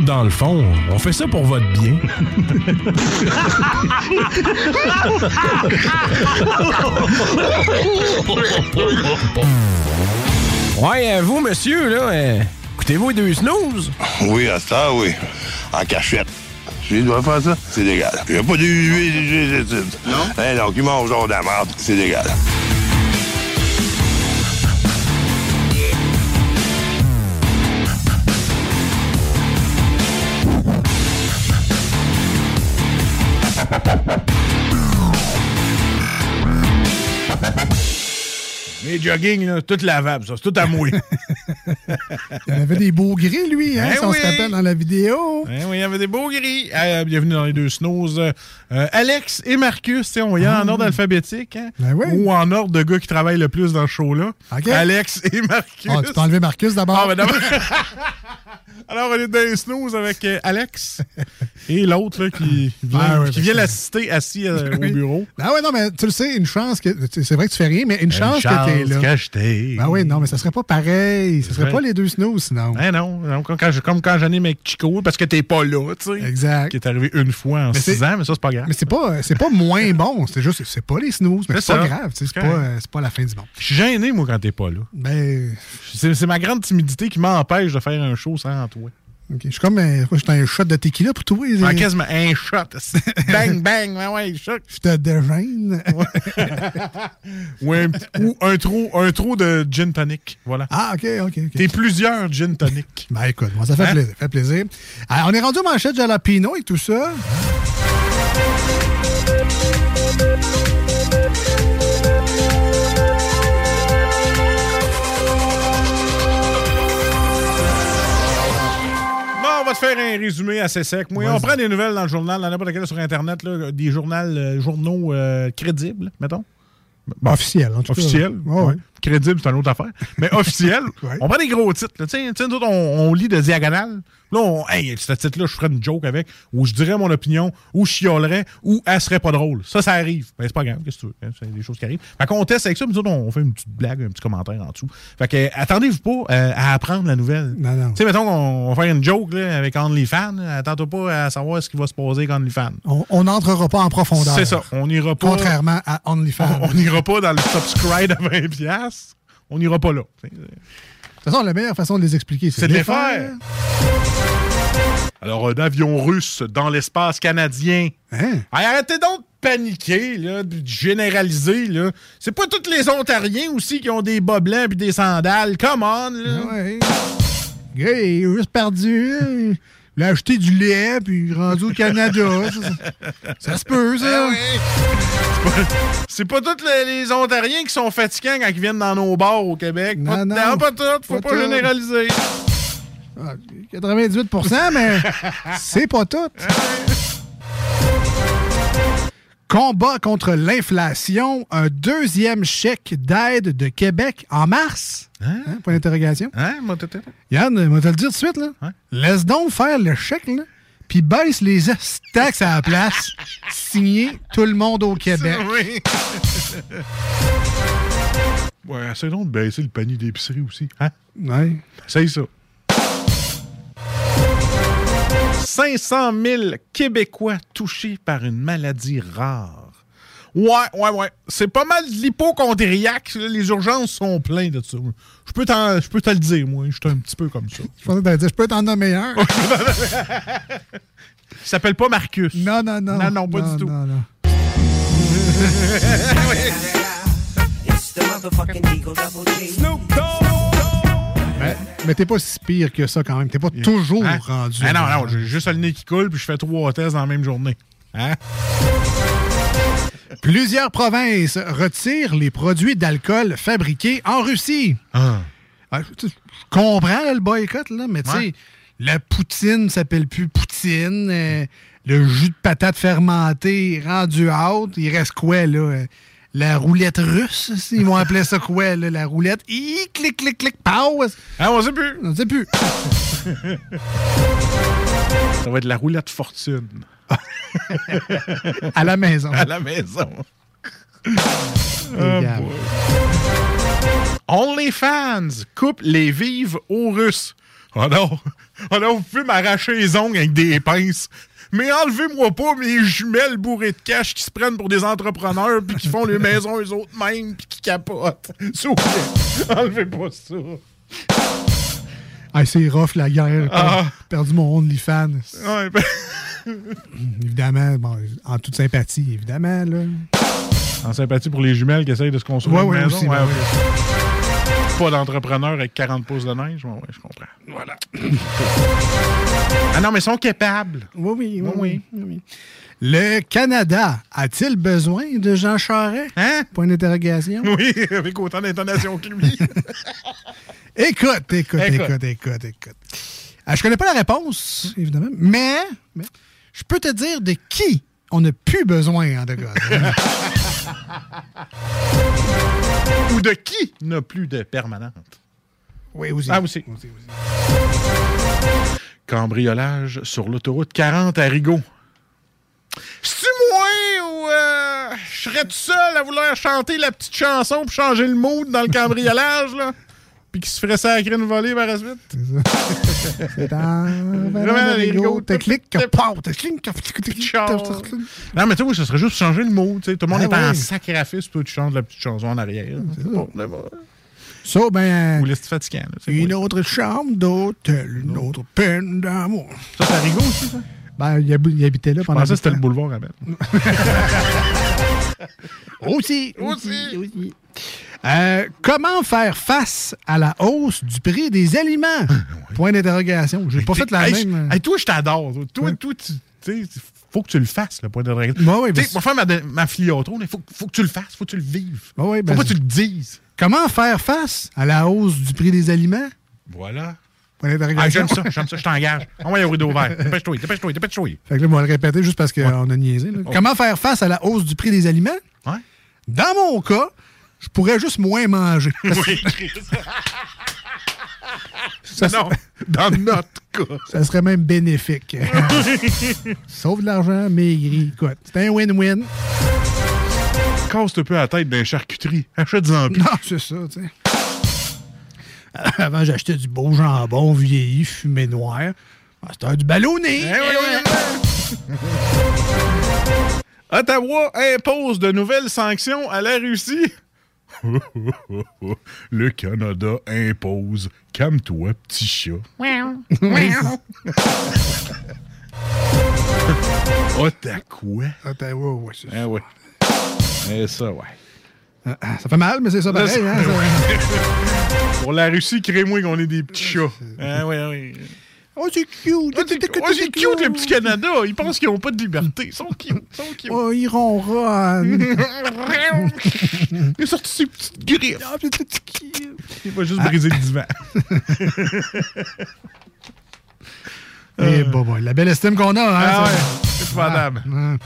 Autres, dans le fond, on fait ça pour votre bien. Ouais, euh, vous, monsieur, là, euh, écoutez-vous les deux snooze? Oui, à ça, oui. En cachette. Je dois faire ça, c'est légal. Il n'y a pas de Non? Hein, donc, il mange genre de la merde, c'est légal. Les jogging, là, tout lavable, ça. C'est tout à mouiller. Il avait des beaux gris, lui, hein, Eh si on se oui. rappelle dans la vidéo. Hein, oui, il y avait des beaux gris. Euh, bienvenue dans les deux snows. Euh, Alex et Marcus, on y est en ordre alphabétique. Hein? Ou en ordre de gars qui travaillent le plus dans ce show-là? Alex et Marcus. Ah, tu t'as enlevé Marcus d'abord. Ah, ben d'abord- Alors, on est dans les snooze avec euh, Alex et l'autre là, qui, vient- Ah, qui ben, vient l'assister assis euh, au bureau. Ah ouais, non, mais tu le sais, une chance que. C'est vrai que tu fais rien, mais une chance, que t'es là. que je. Ben oui, non, mais ça serait pas pareil. Ça serait pas les deux snows, sinon. Hein, non, non, comme quand, comme quand j'anime avec Chico, parce que t'es pas là, tu sais. Exact. Qui est arrivé une fois en Mais six ans, mais ça, c'est pas grave. Mais c'est pas, c'est pas moins bon. C'est juste, c'est pas les snooze, mais C'est c'est pas grave. C'est pas, euh, c'est pas la fin du monde. Je suis gêné, moi, quand t'es pas là. Ben. C'est c'est ma grande timidité qui m'empêche de faire un show sans toi. ok, Je suis comme. euh, moi, j'étais un shot de tequila pour toi. Ah, quasiment un shot. bang, bang, ouais, ouais, shot. Je te dégêne. ou un, ou un trou, un trou de gin tonic. Voilà. Ah, OK, OK, OK. T'es plusieurs gin tonic. Ben écoute, moi, ça fait Hein? plaisir. fait plaisir. Alors, on est rendu aux manchettes jalapino et tout ça. Va te faire un résumé assez sec. Moi, on prend des nouvelles dans le journal, dans n'importe quel sur Internet, là, des journaux, euh, journaux euh, crédibles, mettons. Bon, officiel, en tout cas. Officiel. Ouais, ouais. Crédible, c'est une autre affaire. Mais officiel, on prend des gros titres. tu sais, nous autres, on, on lit de diagonale. Là, on, hey, ce titre-là, je ferais une joke avec, ou je dirais mon opinion, ou je chiolerais, ou elle serait pas drôle. Ça, ça arrive. Ben, c'est pas grave, qu'est-ce que tu veux. hein, C'est des choses qui arrivent. Fait qu'on teste avec ça, mais on fait une petite blague, un petit commentaire en dessous. Fait que, euh, attendez-vous pas euh, à apprendre la nouvelle. Non, non. Tu sais, mettons qu'on va faire une joke là, avec OnlyFans. Attends-toi pas à savoir ce qui va se passer avec OnlyFans. On- n'entrera pas en profondeur. C'est ça. On n'ira pas. Contrairement à OnlyFans. On on n'ira pas dans le subscribe à 20$. piastres. On n'ira pas là. Toute façon, la meilleure façon de les expliquer, C'est de les faire. Alors, un avion russe dans l'espace canadien. Hein? Arrêtez donc de paniquer, là, de généraliser. Là. C'est pas tous les Ontariens aussi qui ont des bas blancs et des sandales. Come on, là. Ouais. Gars, il est juste perdu. Il a acheté du lait, puis rendu au Canada. ça, ça se peut, ça. C'est pas tous les, les Ontariens qui sont fatigants quand ils viennent dans nos bars au Québec. Pas, Non, non, non. pas tous. Faut Pas pas, généraliser. Ah, 98% mais c'est pas tout. Combat contre l'inflation, un deuxième chèque d'aide de Québec en mars. Hein? Point d'interrogation. Hein, Yann, on va te le dire tout de suite, là. Laisse donc faire le chèque, là. Puis baisse les taxes à la place. Signé tout le monde au Québec. Oui. ouais, essaie donc de baisser le panier d'épicerie aussi. Hein? Ouais. Essaye ça. 500 000 Québécois touchés par une maladie rare. Ouais, ouais, ouais. C'est pas mal de l'hypochondriaque. Les urgences sont pleines de ça. Je peux, t'en- je peux te le dire, moi. Je suis un petit peu comme ça. Je pensais que t'allais dire, je peux t'en nommer un. Il s'appelle pas Marcus. Non, non, non. Non, non, pas du tout. Non, non. Mais, mais t'es pas si pire que ça quand même. T'es pas toujours Hein? rendu. Ah non, non, j'ai juste le nez qui coule, puis je fais trois tests dans la même journée. Hein? Plusieurs provinces retirent les produits d'alcool fabriqués en Russie. Ah. Ah, Je comprends là, le boycott, là, mais tu sais, Ouais. la poutine s'appelle plus poutine. euh, le jus de patate fermenté rendu out. Il reste quoi, là? euh, La roulette russe, ils vont appeler ça quoi, là? La roulette. Hi, clic, clic, clic, pow! Ah, on sait plus. On sait plus. Ça va être la roulette fortune. à la maison. À la maison. Regarde. OnlyFans coupe les vives aux Russes. Oh non! Oh non, vous pouvez m'arracher les ongles avec des pinces. Mais enlevez-moi pas mes jumelles bourrées de cash qui se prennent pour des entrepreneurs puis qui font les maisons eux autres mêmes puis qui capotent. S'il vous plaît, enlevez pas ça. Ah, c'est rough, la guerre. Ah. J'ai perdu mon OnlyFans. Ouais, ben- Évidemment, bon, en toute sympathie, évidemment, là. En sympathie pour les jumelles qui essayent de se construire Ouais, une ouais, maison. aussi, ouais, ouais, ok. Pas d'entrepreneur avec 40 pouces de neige. Je comprends. Voilà. ah non, mais ils sont capables. Oui, oui, oui, oui, oui. Le Canada a-t-il besoin de Jean Charest? Hein? Point d'interrogation. Oui, avec autant d'intonation que lui. Écoute, écoute, Écoute. écoute, écoute, écoute. Ah, je connais pas la réponse, évidemment, mais, mais je peux te dire de qui on n'a plus besoin en de gaz. Ou de qui n'a plus de permanente? oui, aussi. Ah, aussi. Cambriolage sur l'autoroute 40 à Rigaud. C'est-tu moi ou euh, je serais tout seul à vouloir chanter la petite chanson pour changer le mood dans le cambriolage, là? Puis qui se ferait sacrer une volée par la suite? C'est en... Vraiment, les rigots, clic, t'as- pow, t'as clic, t'as Non, mais tu sais, ce serait juste changer le mot. Tout le monde Ah est en sacrifice, puis tu chantes la petite chanson en arrière. Ça, ben... Ou laisse fatigant. Une autre chambre d'hôtel, une autre peine d'amour. Ça, c'est à Rigaud aussi, ça? Ben, il, hab- il habitait là Je pendant pensais que c'était le boulevard Abel. Aussi, aussi, aussi. Euh, comment faire face à la hausse du prix des aliments? Point d'interrogation. J'ai pas fait la Hey, même. je- hey, toi, je t'adore. Toi, Toi, toi, tu sais, faut que tu le fasses, le point de règle. Ouais, ouais, Tu sais, ben, moi, faire ma, ma filiatron, il faut, faut que tu le fasses, faut que tu le vives. Ouais, ouais, faut pas que tu le dises. Comment faire face à la hausse du prix des aliments? Voilà. Ah, j'aime ça, j'aime ça, je t'engage. Envoie un rideau vert. Dépêche-toi, dépêche-toi, dépêche-toi. Fait que là, on va le répéter juste parce qu'on a niaisé. Oh. Comment faire face à la hausse du prix des aliments? Ouais. Dans mon cas, je pourrais juste moins manger. Oui, ça, non, dans notre cas. ça serait même bénéfique. Sauve de l'argent, maigri. Écoute, c'est un win-win. Casse un peu la tête d'un charcuterie. Achète-en plus. Non, c'est ça, tu sais. Avant, j'achetais du beau jambon vieilli, fumé noir. Ah, C'était du ballonné. Eh oui, oui, oui. Ottawa impose de nouvelles sanctions à la Russie. Le Canada impose. Calme-toi, petit chat. Ottawa. Ottawa, ouais, c'est ça. Ah ouais. Eh ça, ouais. Ah, ah, Ça fait mal, mais c'est ça pareil. Ça, hein, ça. Pour la Russie, crée-moi qu'on est des petits chats. Ah ouais, ouais. Oh, c'est cute. Oh, c'est oh, c'est cute, le petit Canada. Ils pensent qu'ils n'ont pas de liberté. Ils sont cute. Ils sont cute. Oh, ils ronronnent. Il a sorti ses petites griffes. Ah, c'est cute. Il va juste briser le divan. Eh, bah, bah, la belle estime qu'on a, hein? Ah ouais, c'est épouvantable. Ah.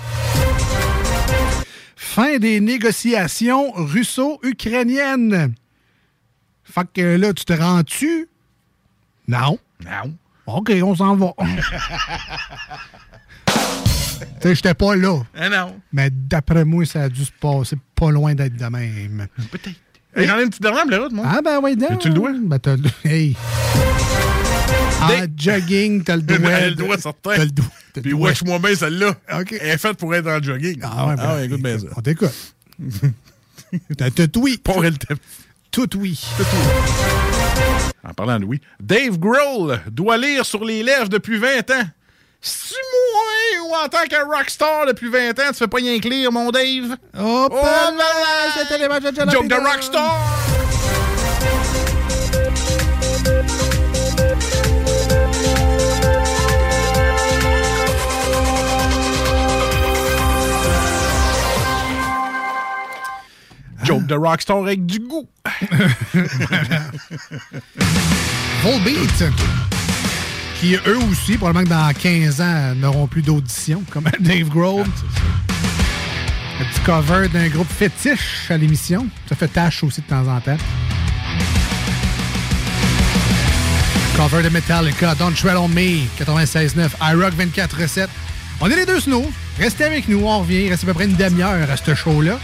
Fin des négociations russo-ukrainiennes. Fait que là, tu te rends-tu? Non. Non. OK, on s'en va. tu sais, j'étais pas là. Ah non. Mais d'après moi, ça a dû se passer pas loin d'être de même. Peut-être. J'en ai une petite dernière, la route, moi. Ah ben oui, non. Tu le dois? Ben t'as le... Hey. En jogging, t'as le doigt. T'as le doigt certain. T'as le doigt. T'as le Puis wesh-moi bien celle-là. OK. Elle est faite pour être en jogging. Ah ouais, ben, ah ouais écoute bien ça. On t'écoute. T'as tout oui. Pour elle te- Tout oui. En parlant de oui, Dave Grohl doit lire sur les lèvres depuis 20 ans. Si moi, ou en tant que rockstar depuis 20 ans, tu fais pas rien que lire, mon Dave? Oh, là, c'était les matchs de. Joke de rockstar! Joke de rockstar avec du goût. Volbeat, qui eux aussi, probablement que dans 15 ans, n'auront plus d'audition, comme Dave Grohl. Un petit cover d'un groupe fétiche à l'émission. Ça fait tâche aussi de temps en temps. Cover de Metallica, Don't Tread on Me, 96.9, iRock 24.7. On est les deux snows. Restez avec nous, on revient. Il reste à peu près une demi-heure à ce show-là.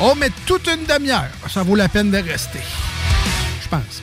On met toute une demi-heure. Ça vaut la peine de rester. Je pense.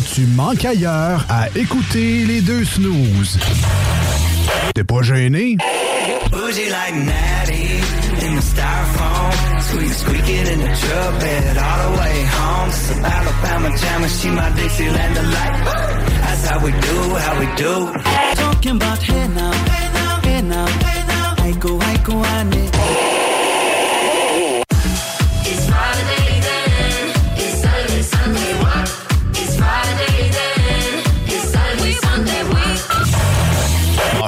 Que tu manques ailleurs à écouter les deux snooze. T'es pas gêné? Bougie like Natty in the styrofoam. Squeak squeaking in the truck bed all the way home. Some Alabama jammer, she my Dixieland delight. I That's how we do, how we do. Talking about hey now, hey now, hey now, hey now. Aiko, aiko, ane. It's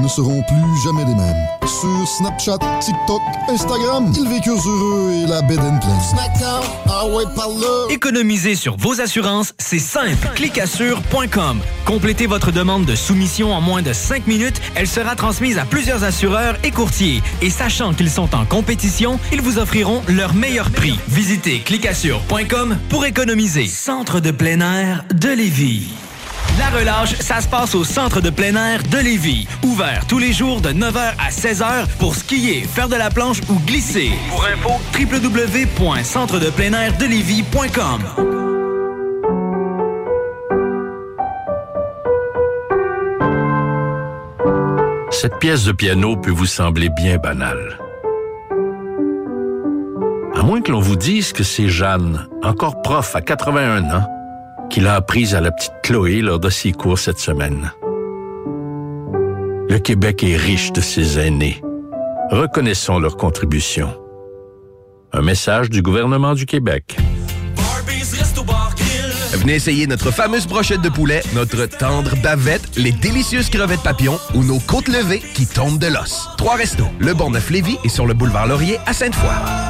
ne seront plus jamais les mêmes. Sur Snapchat, TikTok, Instagram, ils vécurent heureux et la bed and. Snackdown, ah. Économiser sur vos assurances, c'est simple. Clicassure.com. Complétez votre demande de soumission en moins de 5 minutes. Elle sera transmise à plusieurs assureurs et courtiers. Et sachant qu'ils sont en compétition, ils vous offriront leur meilleur prix. Visitez clicassure.com pour économiser. Centre de plein air de Lévis. La relâche, ça se passe au centre de plein air de Lévis. Ouvert tous les jours de 9h à 16h pour skier, faire de la planche ou glisser. Pour info, www.centredepleinairdelévis.com. Cette pièce de piano peut vous sembler bien banale. À moins que l'on vous dise que c'est Jeanne, encore prof à 81 ans, qui l'a apprise à la petite Chloé lors de ses cours cette semaine. Le Québec est riche de ses aînés. Reconnaissons leur contribution. Un message du gouvernement du Québec. Venez essayer notre fameuse brochette de poulet, notre tendre bavette, les délicieuses crevettes papillons ou nos côtes levées qui tombent de l'os. Trois restos, le Bonneuf Lévis et sur le boulevard Laurier à Sainte-Foy.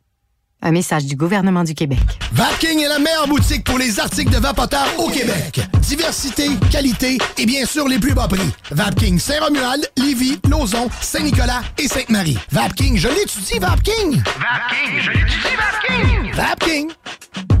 Un message du gouvernement du Québec. Vapking est la meilleure boutique pour les articles de vapoteurs au Québec. Diversité, qualité et bien sûr les plus bas prix. Vapking Saint-Romuald, Lévis, Lauson, Saint-Nicolas et Sainte-Marie. Vapking, je l'étudie, Vapking! Vapking, je l'étudie, Vapking! Vapking!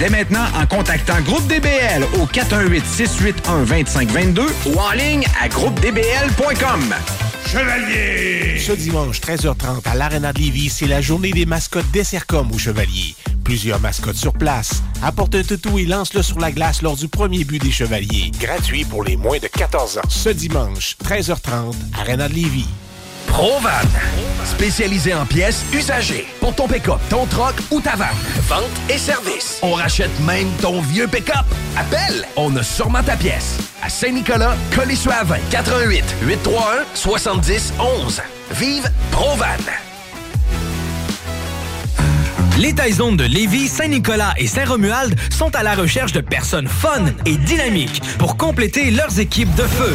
dès maintenant en contactant Groupe DBL au 418-681-2522 ou en ligne à groupedbl.com. Chevalier! Ce dimanche, 13h30, à l'Arena de Lévis, c'est la journée des mascottes des Sercom au Chevalier. Plusieurs mascottes sur place. Apporte un toutou et lance-le sur la glace lors du premier but des Chevaliers. Gratuit pour les moins de 14 ans. Ce dimanche, 13h30, Arena de Lévis. Provan, spécialisé en pièces usagées pour ton pick-up, ton troc ou ta vanne. Vente et service. On rachète même ton vieux pick-up. Appelle, on a sûrement ta pièce. À Saint-Nicolas, Colissois 20 88 831 70 11. Vive Provan. Les Taizones de Lévis, Saint-Nicolas et Saint-Romuald sont à la recherche de personnes fun et dynamiques pour compléter leurs équipes de feu.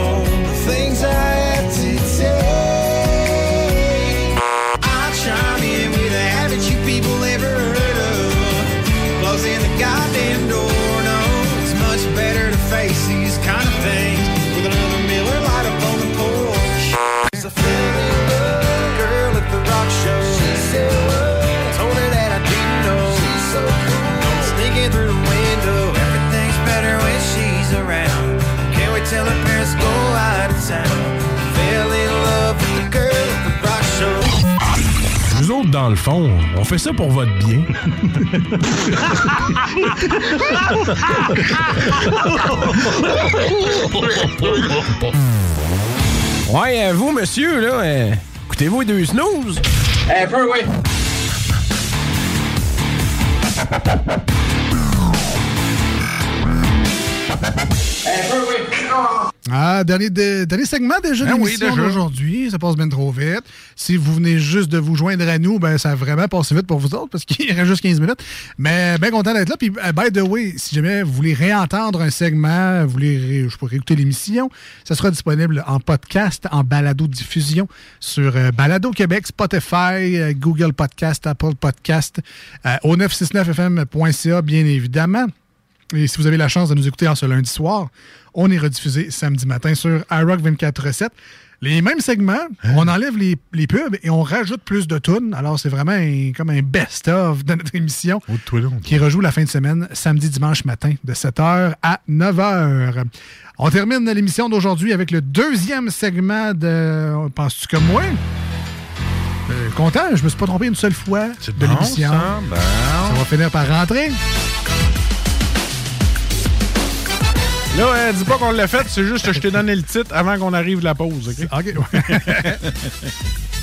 Nous autres, dans le fond, on fait ça pour votre bien. Ouais, euh, vous, monsieur, là, euh, écoutez-vous les deux snooze? Un peu, oui. Ah, dernier, de- dernier segment déjà Ben oui, d'aujourd'hui. Ça passe bien trop vite. Si vous venez juste de vous joindre à nous, ben ça a vraiment passé vite pour vous autres parce qu'il reste juste 15 minutes. Mais bien content d'être là. Puis, euh, by the way, si jamais vous voulez réentendre un segment, vous voulez ré- je pourrais écouter l'émission, ça sera disponible en podcast, en balado-diffusion sur euh, Balado Québec, Spotify, euh, Google Podcast, Apple Podcast, euh, au 969fm.ca, bien évidemment. Et si vous avez la chance de nous écouter en ce lundi soir, on est rediffusé samedi matin sur iRock 24-7. Les mêmes segments, on enlève les, les pubs et on rajoute plus de tunes. Alors, c'est vraiment un- comme un best-of de notre émission qui rejoue la fin de semaine, samedi, dimanche matin, de 7h à 9h. On termine l'émission d'aujourd'hui avec le deuxième segment de Penses-tu comme moi? Euh, content, je me suis pas trompé une seule fois de bon, l'émission. ça, bon. Ça va finir par rentrer. Là, euh, dis pas qu'on l'a fait, c'est juste que je t'ai donné le titre avant qu'on arrive de la pause, OK? OK,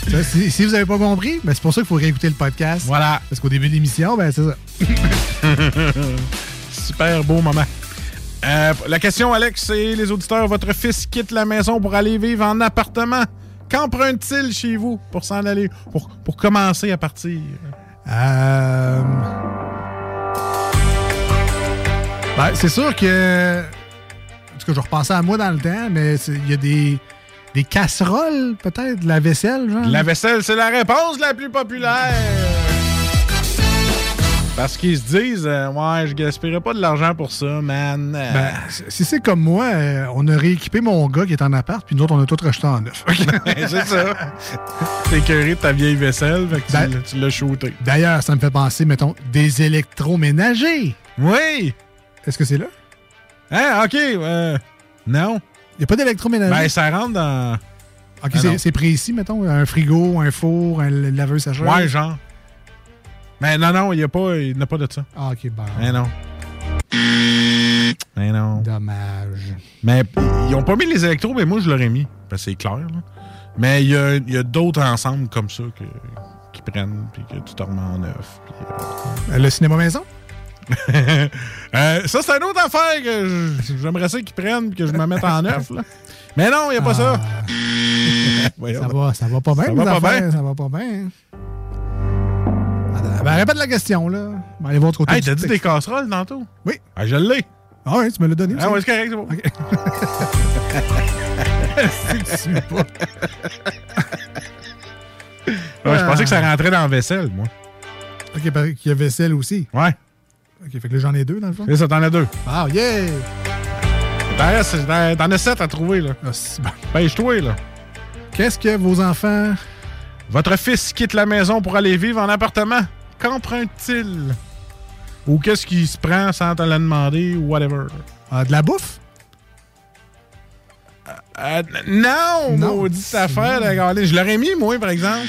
si, si vous n'avez pas compris, ben, c'est pour ça qu'il faut réécouter le podcast. Voilà. Parce qu'au début de l'émission, ben, c'est ça. Super beau moment. Euh, la question, Alex, c'est les auditeurs, votre fils quitte la maison pour aller vivre en appartement. Qu'emprunte-t-il chez vous pour s'en aller, pour, pour commencer à partir? Euh... Ben, c'est sûr que. Cas, je repensais à moi dans le temps, mais il y a des, des casseroles, peut-être, de la vaisselle, genre. La vaisselle, c'est la réponse la plus populaire. Parce qu'ils se disent, euh, ouais, je gaspillerai pas de l'argent pour ça, man. Euh, Ben, si c'est comme moi, euh, on a rééquipé mon gars qui est en appart, puis nous autres, on a tout racheté en neuf. c'est ça. T'es écœuré de ta vieille vaisselle, fait que tu Ben- tu l'as shooté. D'ailleurs, ça me fait penser, mettons, des électroménagers. Oui! Est-ce que c'est là? Hein, OK. euh, non. Il n'y a pas d'électroménager? Ben, ça rentre dans. OK, Ah, c'est- précis, mettons, un frigo, un four, un laveuse sécheuse. Ouais, genre. Mais non, non, il n'y a, pas- il n'y a pas de ça. Ah, OK, ben. Mais non. Mais non. Dommage. Mais ils ont pas mis les électros, mais moi, je l'aurais mis. Parce que c'est clair. là. Mais il y a, y a d'autres ensembles comme ça que, qui prennent, puis que tu te remets en neuf. euh, Euh, Le cinéma maison? Euh, ça, c'est une autre affaire que j'aimerais ça qu'ils prennent et que je me mette en là. Mais non, il n'y a pas ça. Voyons. Ça va, ça va pas bien, Ça va pas bien. Ça va pas bien. Attends, ben, répète la question, là. Va aller voir côté Hey, t'as dit des casseroles tantôt? Oui. Ah, je l'ai. Ah oui, tu me l'as donné. Ah ouais, c'est correct, c'est bon. C'est que tu suis pas. Ouais, je pensais que ça rentrait dans la vaisselle, moi. OK, qu'il y a vaisselle aussi. Ouais. OK, fait que là, j'en ai deux, dans le fond. C'est ça, t'en as deux. Ah, yeah! T'en restes- T'en as sept à trouver, là. Ah, bon. Pêche-toi, là. Qu'est-ce que vos enfants... Votre fils quitte la maison pour aller vivre en appartement. Qu'emprunte-t-il? Ou qu'est-ce qui se prend sans te le demander ou whatever? Ah, de la bouffe? Euh, non, maudite affaire, Caroline. Je l'aurais mis, moi, par exemple.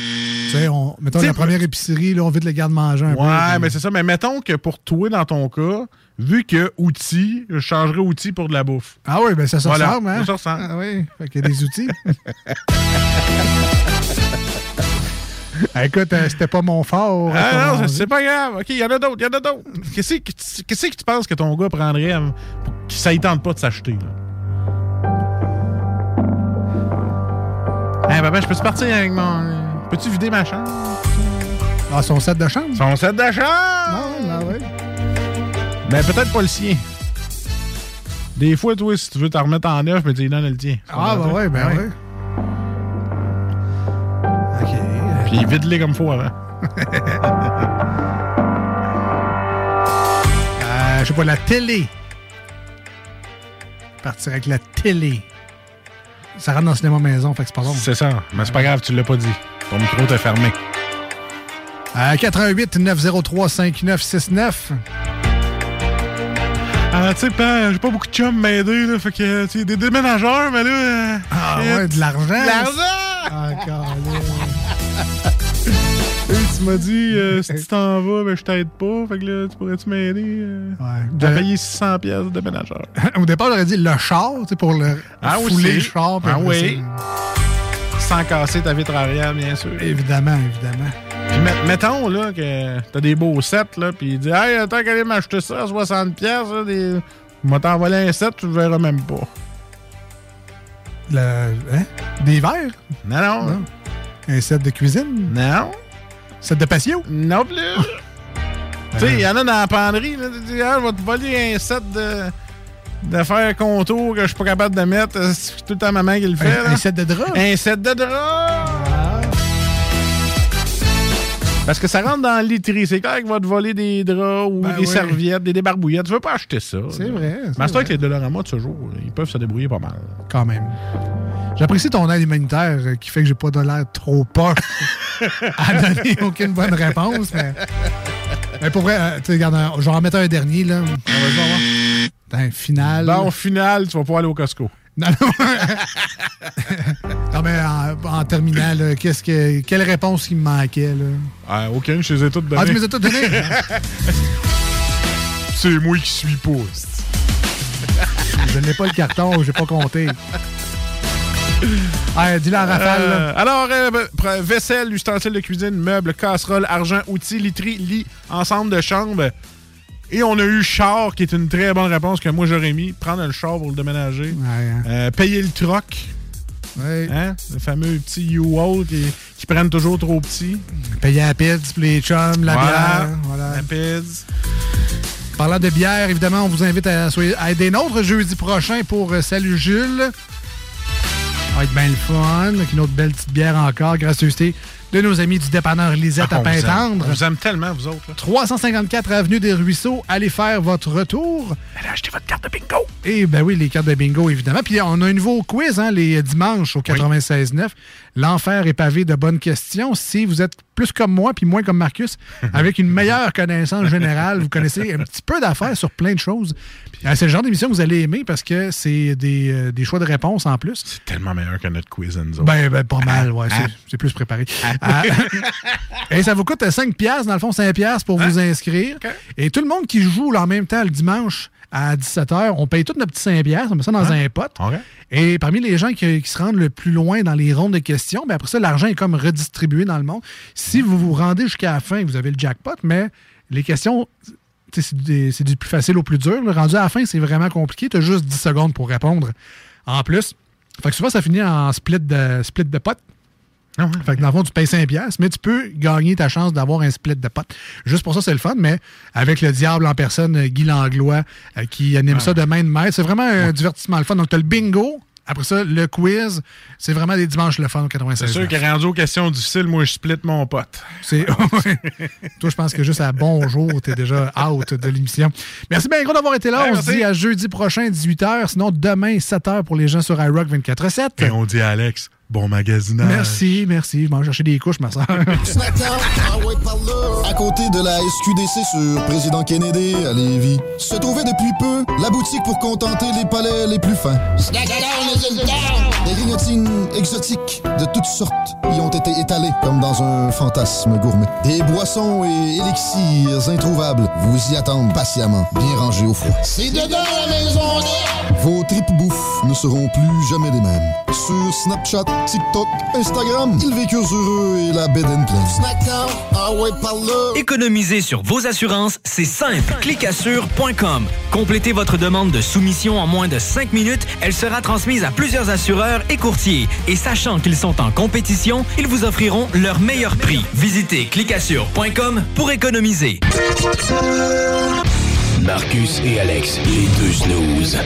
Tu sais, on, mettons T'sais, la première épicerie, là, on vite le garde-manger un peu. Ouais, mais c'est ça. Mais mettons que pour toi, dans ton cas, vu que outils, je changerais outils pour de la bouffe. Ah oui, ben ça se Voilà, ressemble, hein? ça se ressemble. Ah oui, fait qu'il y a des outils. Ah, écoute, euh, c'était pas mon fort. Ah non, c'est- pas grave. OK, il y en a d'autres, il y en a d'autres. Qu'est-ce que, que tu penses que ton gars prendrait euh, pour ça ne tente pas de s'acheter? là? Hey, papa, je peux-tu partir avec mon... Peux-tu vider ma chambre? Ah, son set de chambre? Son set de chambre! Ah oui, ben oui. Ben, peut-être pas le sien. Des fois, toi, si tu veux te remettre en neuf, mais tu lui donnes le tien. Ah, ben oui, ben oui. Puis vide-les comme faut avant. Euh, je sais pas, la télé. Partir avec la télé. Ça rentre dans le cinéma maison, fait que c'est pas bon. C'est ça. Mais c'est pas grave, tu l'as pas dit. Ton micro t'est fermé. Euh, 88 903 5969. Ah, tu sais, j'ai pas beaucoup de chums m'aider, là. Fait que, tu sais, des déménageurs, mais là. euh, Ah ouais, de l'argent. De l'argent! Ah, câlin. Tu m'as dit, euh, si tu t'en vas, ben, je t'aide pas. Fait que là, tu pourrais-tu m'aider? euh? Ouais. J'ai payé 600 pièces de déménageur. Au départ, j'aurais dit le char, tu sais, pour le Ah, fouler le char. Ah oui. Sans casser ta vitre arrière, bien sûr. Évidemment, évidemment. Puis met- mettons là, que t'as des beaux sets, là, puis il dit Hey, attends qu'elle m'acheter ça à 60$, pièces des... m'a t'envolé un set, tu le verras même pas. Le, hein? Des verres? Non, non. Non. Un set de cuisine? Non. Set de patio? Non plus. tu sais, il y en a dans la penderie, là, tu dis, ah, je vais te voler un set de, de faire contour que je suis pas capable de mettre. C'est tout le temps maman qui le fait. Un, là. un set de drap? Un set de drap! Parce que ça rentre dans la literie. C'est clair qu'il va te voler des draps ou Ben des oui. serviettes, des débarbouillettes. Tu veux pas acheter ça. C'est vrai, c'est Mais c'est vrai. que les Dollarama de ce jour, ils peuvent se débrouiller pas mal. Quand même. J'apprécie ton aide humanitaire euh, qui fait que j'ai pas de l'air trop poche à donner aucune bonne réponse. Mais, mais pour vrai, euh, tu sais, regarde, euh, je vais en mettre un dernier. Là. On va voir. Un final. Bon, final, tu vas pas aller au Costco. Non, non. non, mais en, en terminant, là, qu'est-ce que, quelle réponse il me manquait? Là? Ah, aucune, je les ai toutes données. Ah, tu me les as toutes données? C'est moi qui suis pas. je n'ai pas le carton, j'ai pas compté. Ah, dis-le en rafale. Euh, alors, euh, ben, vaisselle, ustensiles de cuisine, meubles, casseroles, argent, outils, literie, lit, ensemble de chambre. Et on a eu char, qui est une très bonne réponse que moi j'aurais mis. Prendre le char pour le déménager. hein. Euh, payer le troc. Hein? Le fameux petit U-Haul qui, qui prennent toujours trop petit. Payer la pizza, pour les chums, la Voilà. bière. Voilà. La pizza. Parlant de bière, évidemment, on vous invite à, à des nôtres jeudi prochain pour euh, Salut Jules. Ça va être bien le fun. Avec une autre belle petite bière encore, gracieuseté de nos amis du dépanneur Lisette Ah, à aime. Pintendre. Vous aime tellement, vous autres. là. 354 Avenue des Ruisseaux. Allez faire votre retour. Allez acheter votre carte de bingo. Et ben oui, les cartes de bingo, évidemment. Puis on a un nouveau quiz hein, les dimanches au 96.9. L'enfer est pavé de bonnes questions. Si vous êtes plus comme moi, puis moins comme Marcus, avec une meilleure connaissance générale, vous connaissez un petit peu d'affaires sur plein de choses. Euh, C'est le genre d'émission que vous allez aimer parce que c'est des, euh, des choix de réponses en plus. C'est tellement meilleur que notre quiz, nous autres. Ben, ben, pas mal, ouais. Hein? c'est- C'est plus préparé. Ah. Et ça vous coûte 5 piastres, dans le fond, 5 piastres pour vous inscrire. Et tout le monde qui joue là, en même temps le dimanche à 17h, on paye tous nos petits 5 piastres, on met ça dans un pot. Et parmi les gens qui, qui se rendent le plus loin dans les rondes de questions, ben après ça, l'argent est comme redistribué dans le monde. Si vous vous rendez jusqu'à la fin, vous avez le jackpot, mais les questions, c'est du plus facile au plus dur. Le rendu à la fin, c'est vraiment compliqué. Tu as juste 10 secondes pour répondre en plus. Fait que souvent, ça finit en split de, split de potes. Fait que dans le fond, tu payes 5 piastres, mais tu peux gagner ta chance d'avoir un split de potes. Juste pour ça, c'est le fun, mais avec le diable en personne, euh, Guy Langlois, euh, qui anime ça de main de maître, c'est vraiment un divertissement le fun. Donc, tu as le bingo, après ça, le quiz, c'est vraiment des dimanches le fun au 96. C'est sûr que rendu aux questions difficiles, moi, je split mon pote. C'est... Toi, je pense que juste à bonjour, t'es déjà out de l'émission. Merci bien gros d'avoir été là. On se dit à jeudi prochain, 18h. Sinon, demain, 7h pour les gens sur iRock 24-7. Et on dit à Alex, Bon magasinage. Merci, merci. Je m'en vais chercher des couches, ma soeur. Snackdown, ah. À côté de la SQDC sur Président Kennedy à Lévis, se trouvait depuis peu la boutique pour contenter les palais les plus fins. Des grignotines exotiques de toutes sortes y ont été étalées comme dans un fantasme gourmet. Des boissons et élixirs introuvables vous y attendent patiemment, bien rangés au froid. C'est dedans la maison Vos tripes bouffe ne seront plus jamais les mêmes. Sur Snapchat, TikTok, Instagram, ils vécurent heureux et la bed and ah là. Économiser sur vos assurances, c'est simple. Clicassure.com. Complétez votre demande de soumission en moins de 5 minutes. Elle sera transmise à plusieurs assureurs et courtiers. Et sachant qu'ils sont en compétition, ils vous offriront leur meilleur prix. Visitez clicassure.com pour économiser. Marcus et Alex, les deux snooze.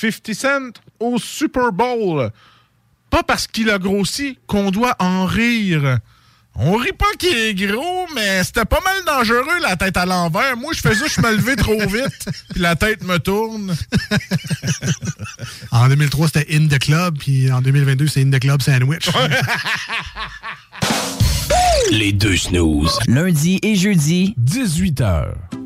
50 Cent au Super Bowl. Pas parce qu'il a grossi qu'on doit en rire. On rit pas qu'il est gros, mais c'était pas mal dangereux la tête à l'envers. Moi, je faisais, je me levais trop vite, puis la tête me tourne. En 2003, c'était In the Club, puis en 2022, c'est In the Club Sandwich. Les deux snooze. Lundi et jeudi, 18h.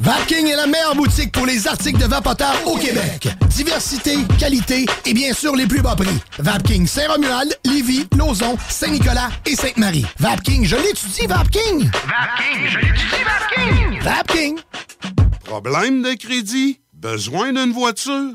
Vapking est la meilleure boutique pour les articles de vapoteurs au Québec. Diversité, qualité et bien sûr les plus bas prix. Vapking Saint-Romuald, Lévis, Lauson, Saint-Nicolas et Sainte-Marie. Vapking, je l'étudie, Vapking! Vapking, je l'étudie, Vapking! Vapking! Problème de crédit? Besoin d'une voiture?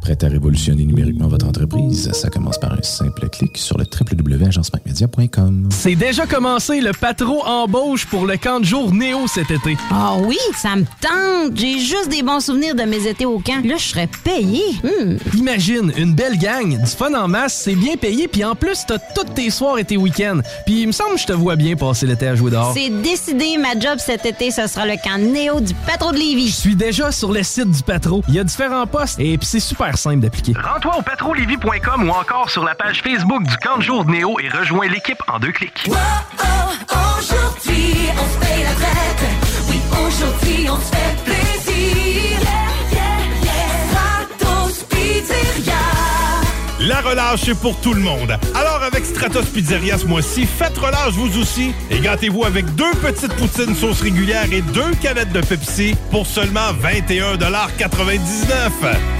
Prêt à révolutionner numériquement votre entreprise? Ça commence par un simple clic sur le www.agencemacmedia.com. C'est déjà commencé le patro embauche pour le camp de jour Néo cet été. Ah oui, ça me tente. J'ai juste des bons souvenirs de mes étés au camp. Là, je serais payé. Hmm. Imagine, une belle gang, du fun en masse, c'est bien payé, puis en plus, t'as tous tes soirs et tes week-ends. Puis il me semble que je te vois bien passer l'été à jouer dehors. C'est décidé, ma job cet été, ce sera le camp Néo du patro de Lévis. Je suis déjà sur le site du patro. Il y a différents postes et puis c'est super simple d'appliquer. Rends-toi au patrolivy.com ou encore sur la page Facebook du camp de jour de Néo et rejoins l'équipe en deux clics. Aujourd'hui, on se paye la traite. Oui, aujourd'hui, on se fait plaisir. Yeah, yeah, yeah. Stratos Pizzeria. La relâche est pour tout le monde. Alors avec Stratos Pizzeria ce mois-ci, faites relâche vous aussi et gâtez-vous avec deux petites poutines sauce régulière et deux canettes de Pepsi pour seulement 21,99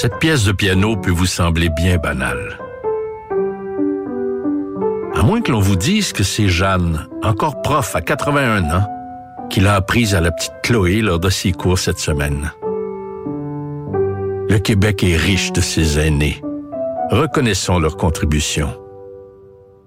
Cette pièce de piano peut vous sembler bien banale. À moins que l'on vous dise que c'est Jeanne, encore prof à 81 ans, qui l'a apprise à la petite Chloé lors de ses cours cette semaine. Le Québec est riche de ses aînés. Reconnaissons leur contribution.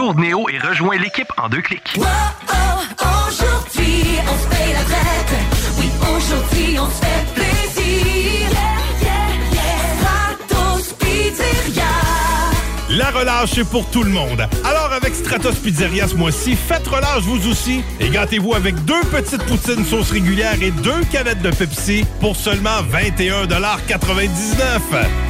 jour de Néo et rejoins l'équipe en deux clics. Aujourd'hui, on se paye la traite. Oui, aujourd'hui, on se fait plaisir. Yeah, yeah, yeah. Stratos Pizzeria. La relâche, c'est pour tout le monde. Alors, avec Stratos Pizzeria ce mois-ci, faites relâche vous aussi et gâtez-vous avec deux petites poutines sauce régulière et deux canettes de Pepsi pour seulement 21,99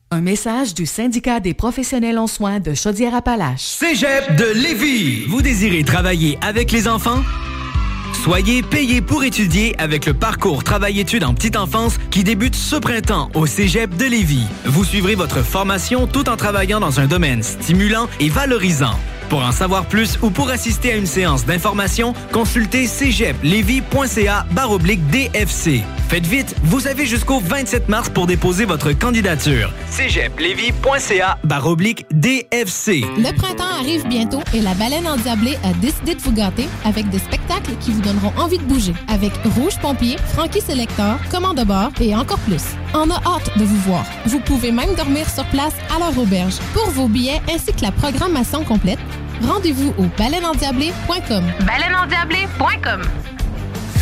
Un message du syndicat des professionnels en soins de Chaudière-Appalaches. Cégep de Lévis. Vous désirez travailler avec les enfants? Soyez payé pour étudier avec le parcours Travail-études en petite enfance qui débute ce printemps au Cégep de Lévis. Vous suivrez votre formation tout en travaillant dans un domaine stimulant et valorisant. Pour en savoir plus ou pour assister à une séance d'information, consultez cégeplevy.ca baroblique DFC. Faites vite, vous avez jusqu'au 27 mars pour déposer votre candidature. cégeplevy.ca baroblique DFC. Le printemps arrive bientôt et la baleine endiablée a décidé de vous gâter avec des spectacles qui vous donneront envie de bouger. Avec Rouge Pompier, Frankie Selector, Commande de bord et encore plus. On a hâte de vous voir. Vous pouvez même dormir sur place à leur auberge. Pour vos billets ainsi que la programmation complète, rendez-vous au baleineendiablé.com. Baleineendiablé.com.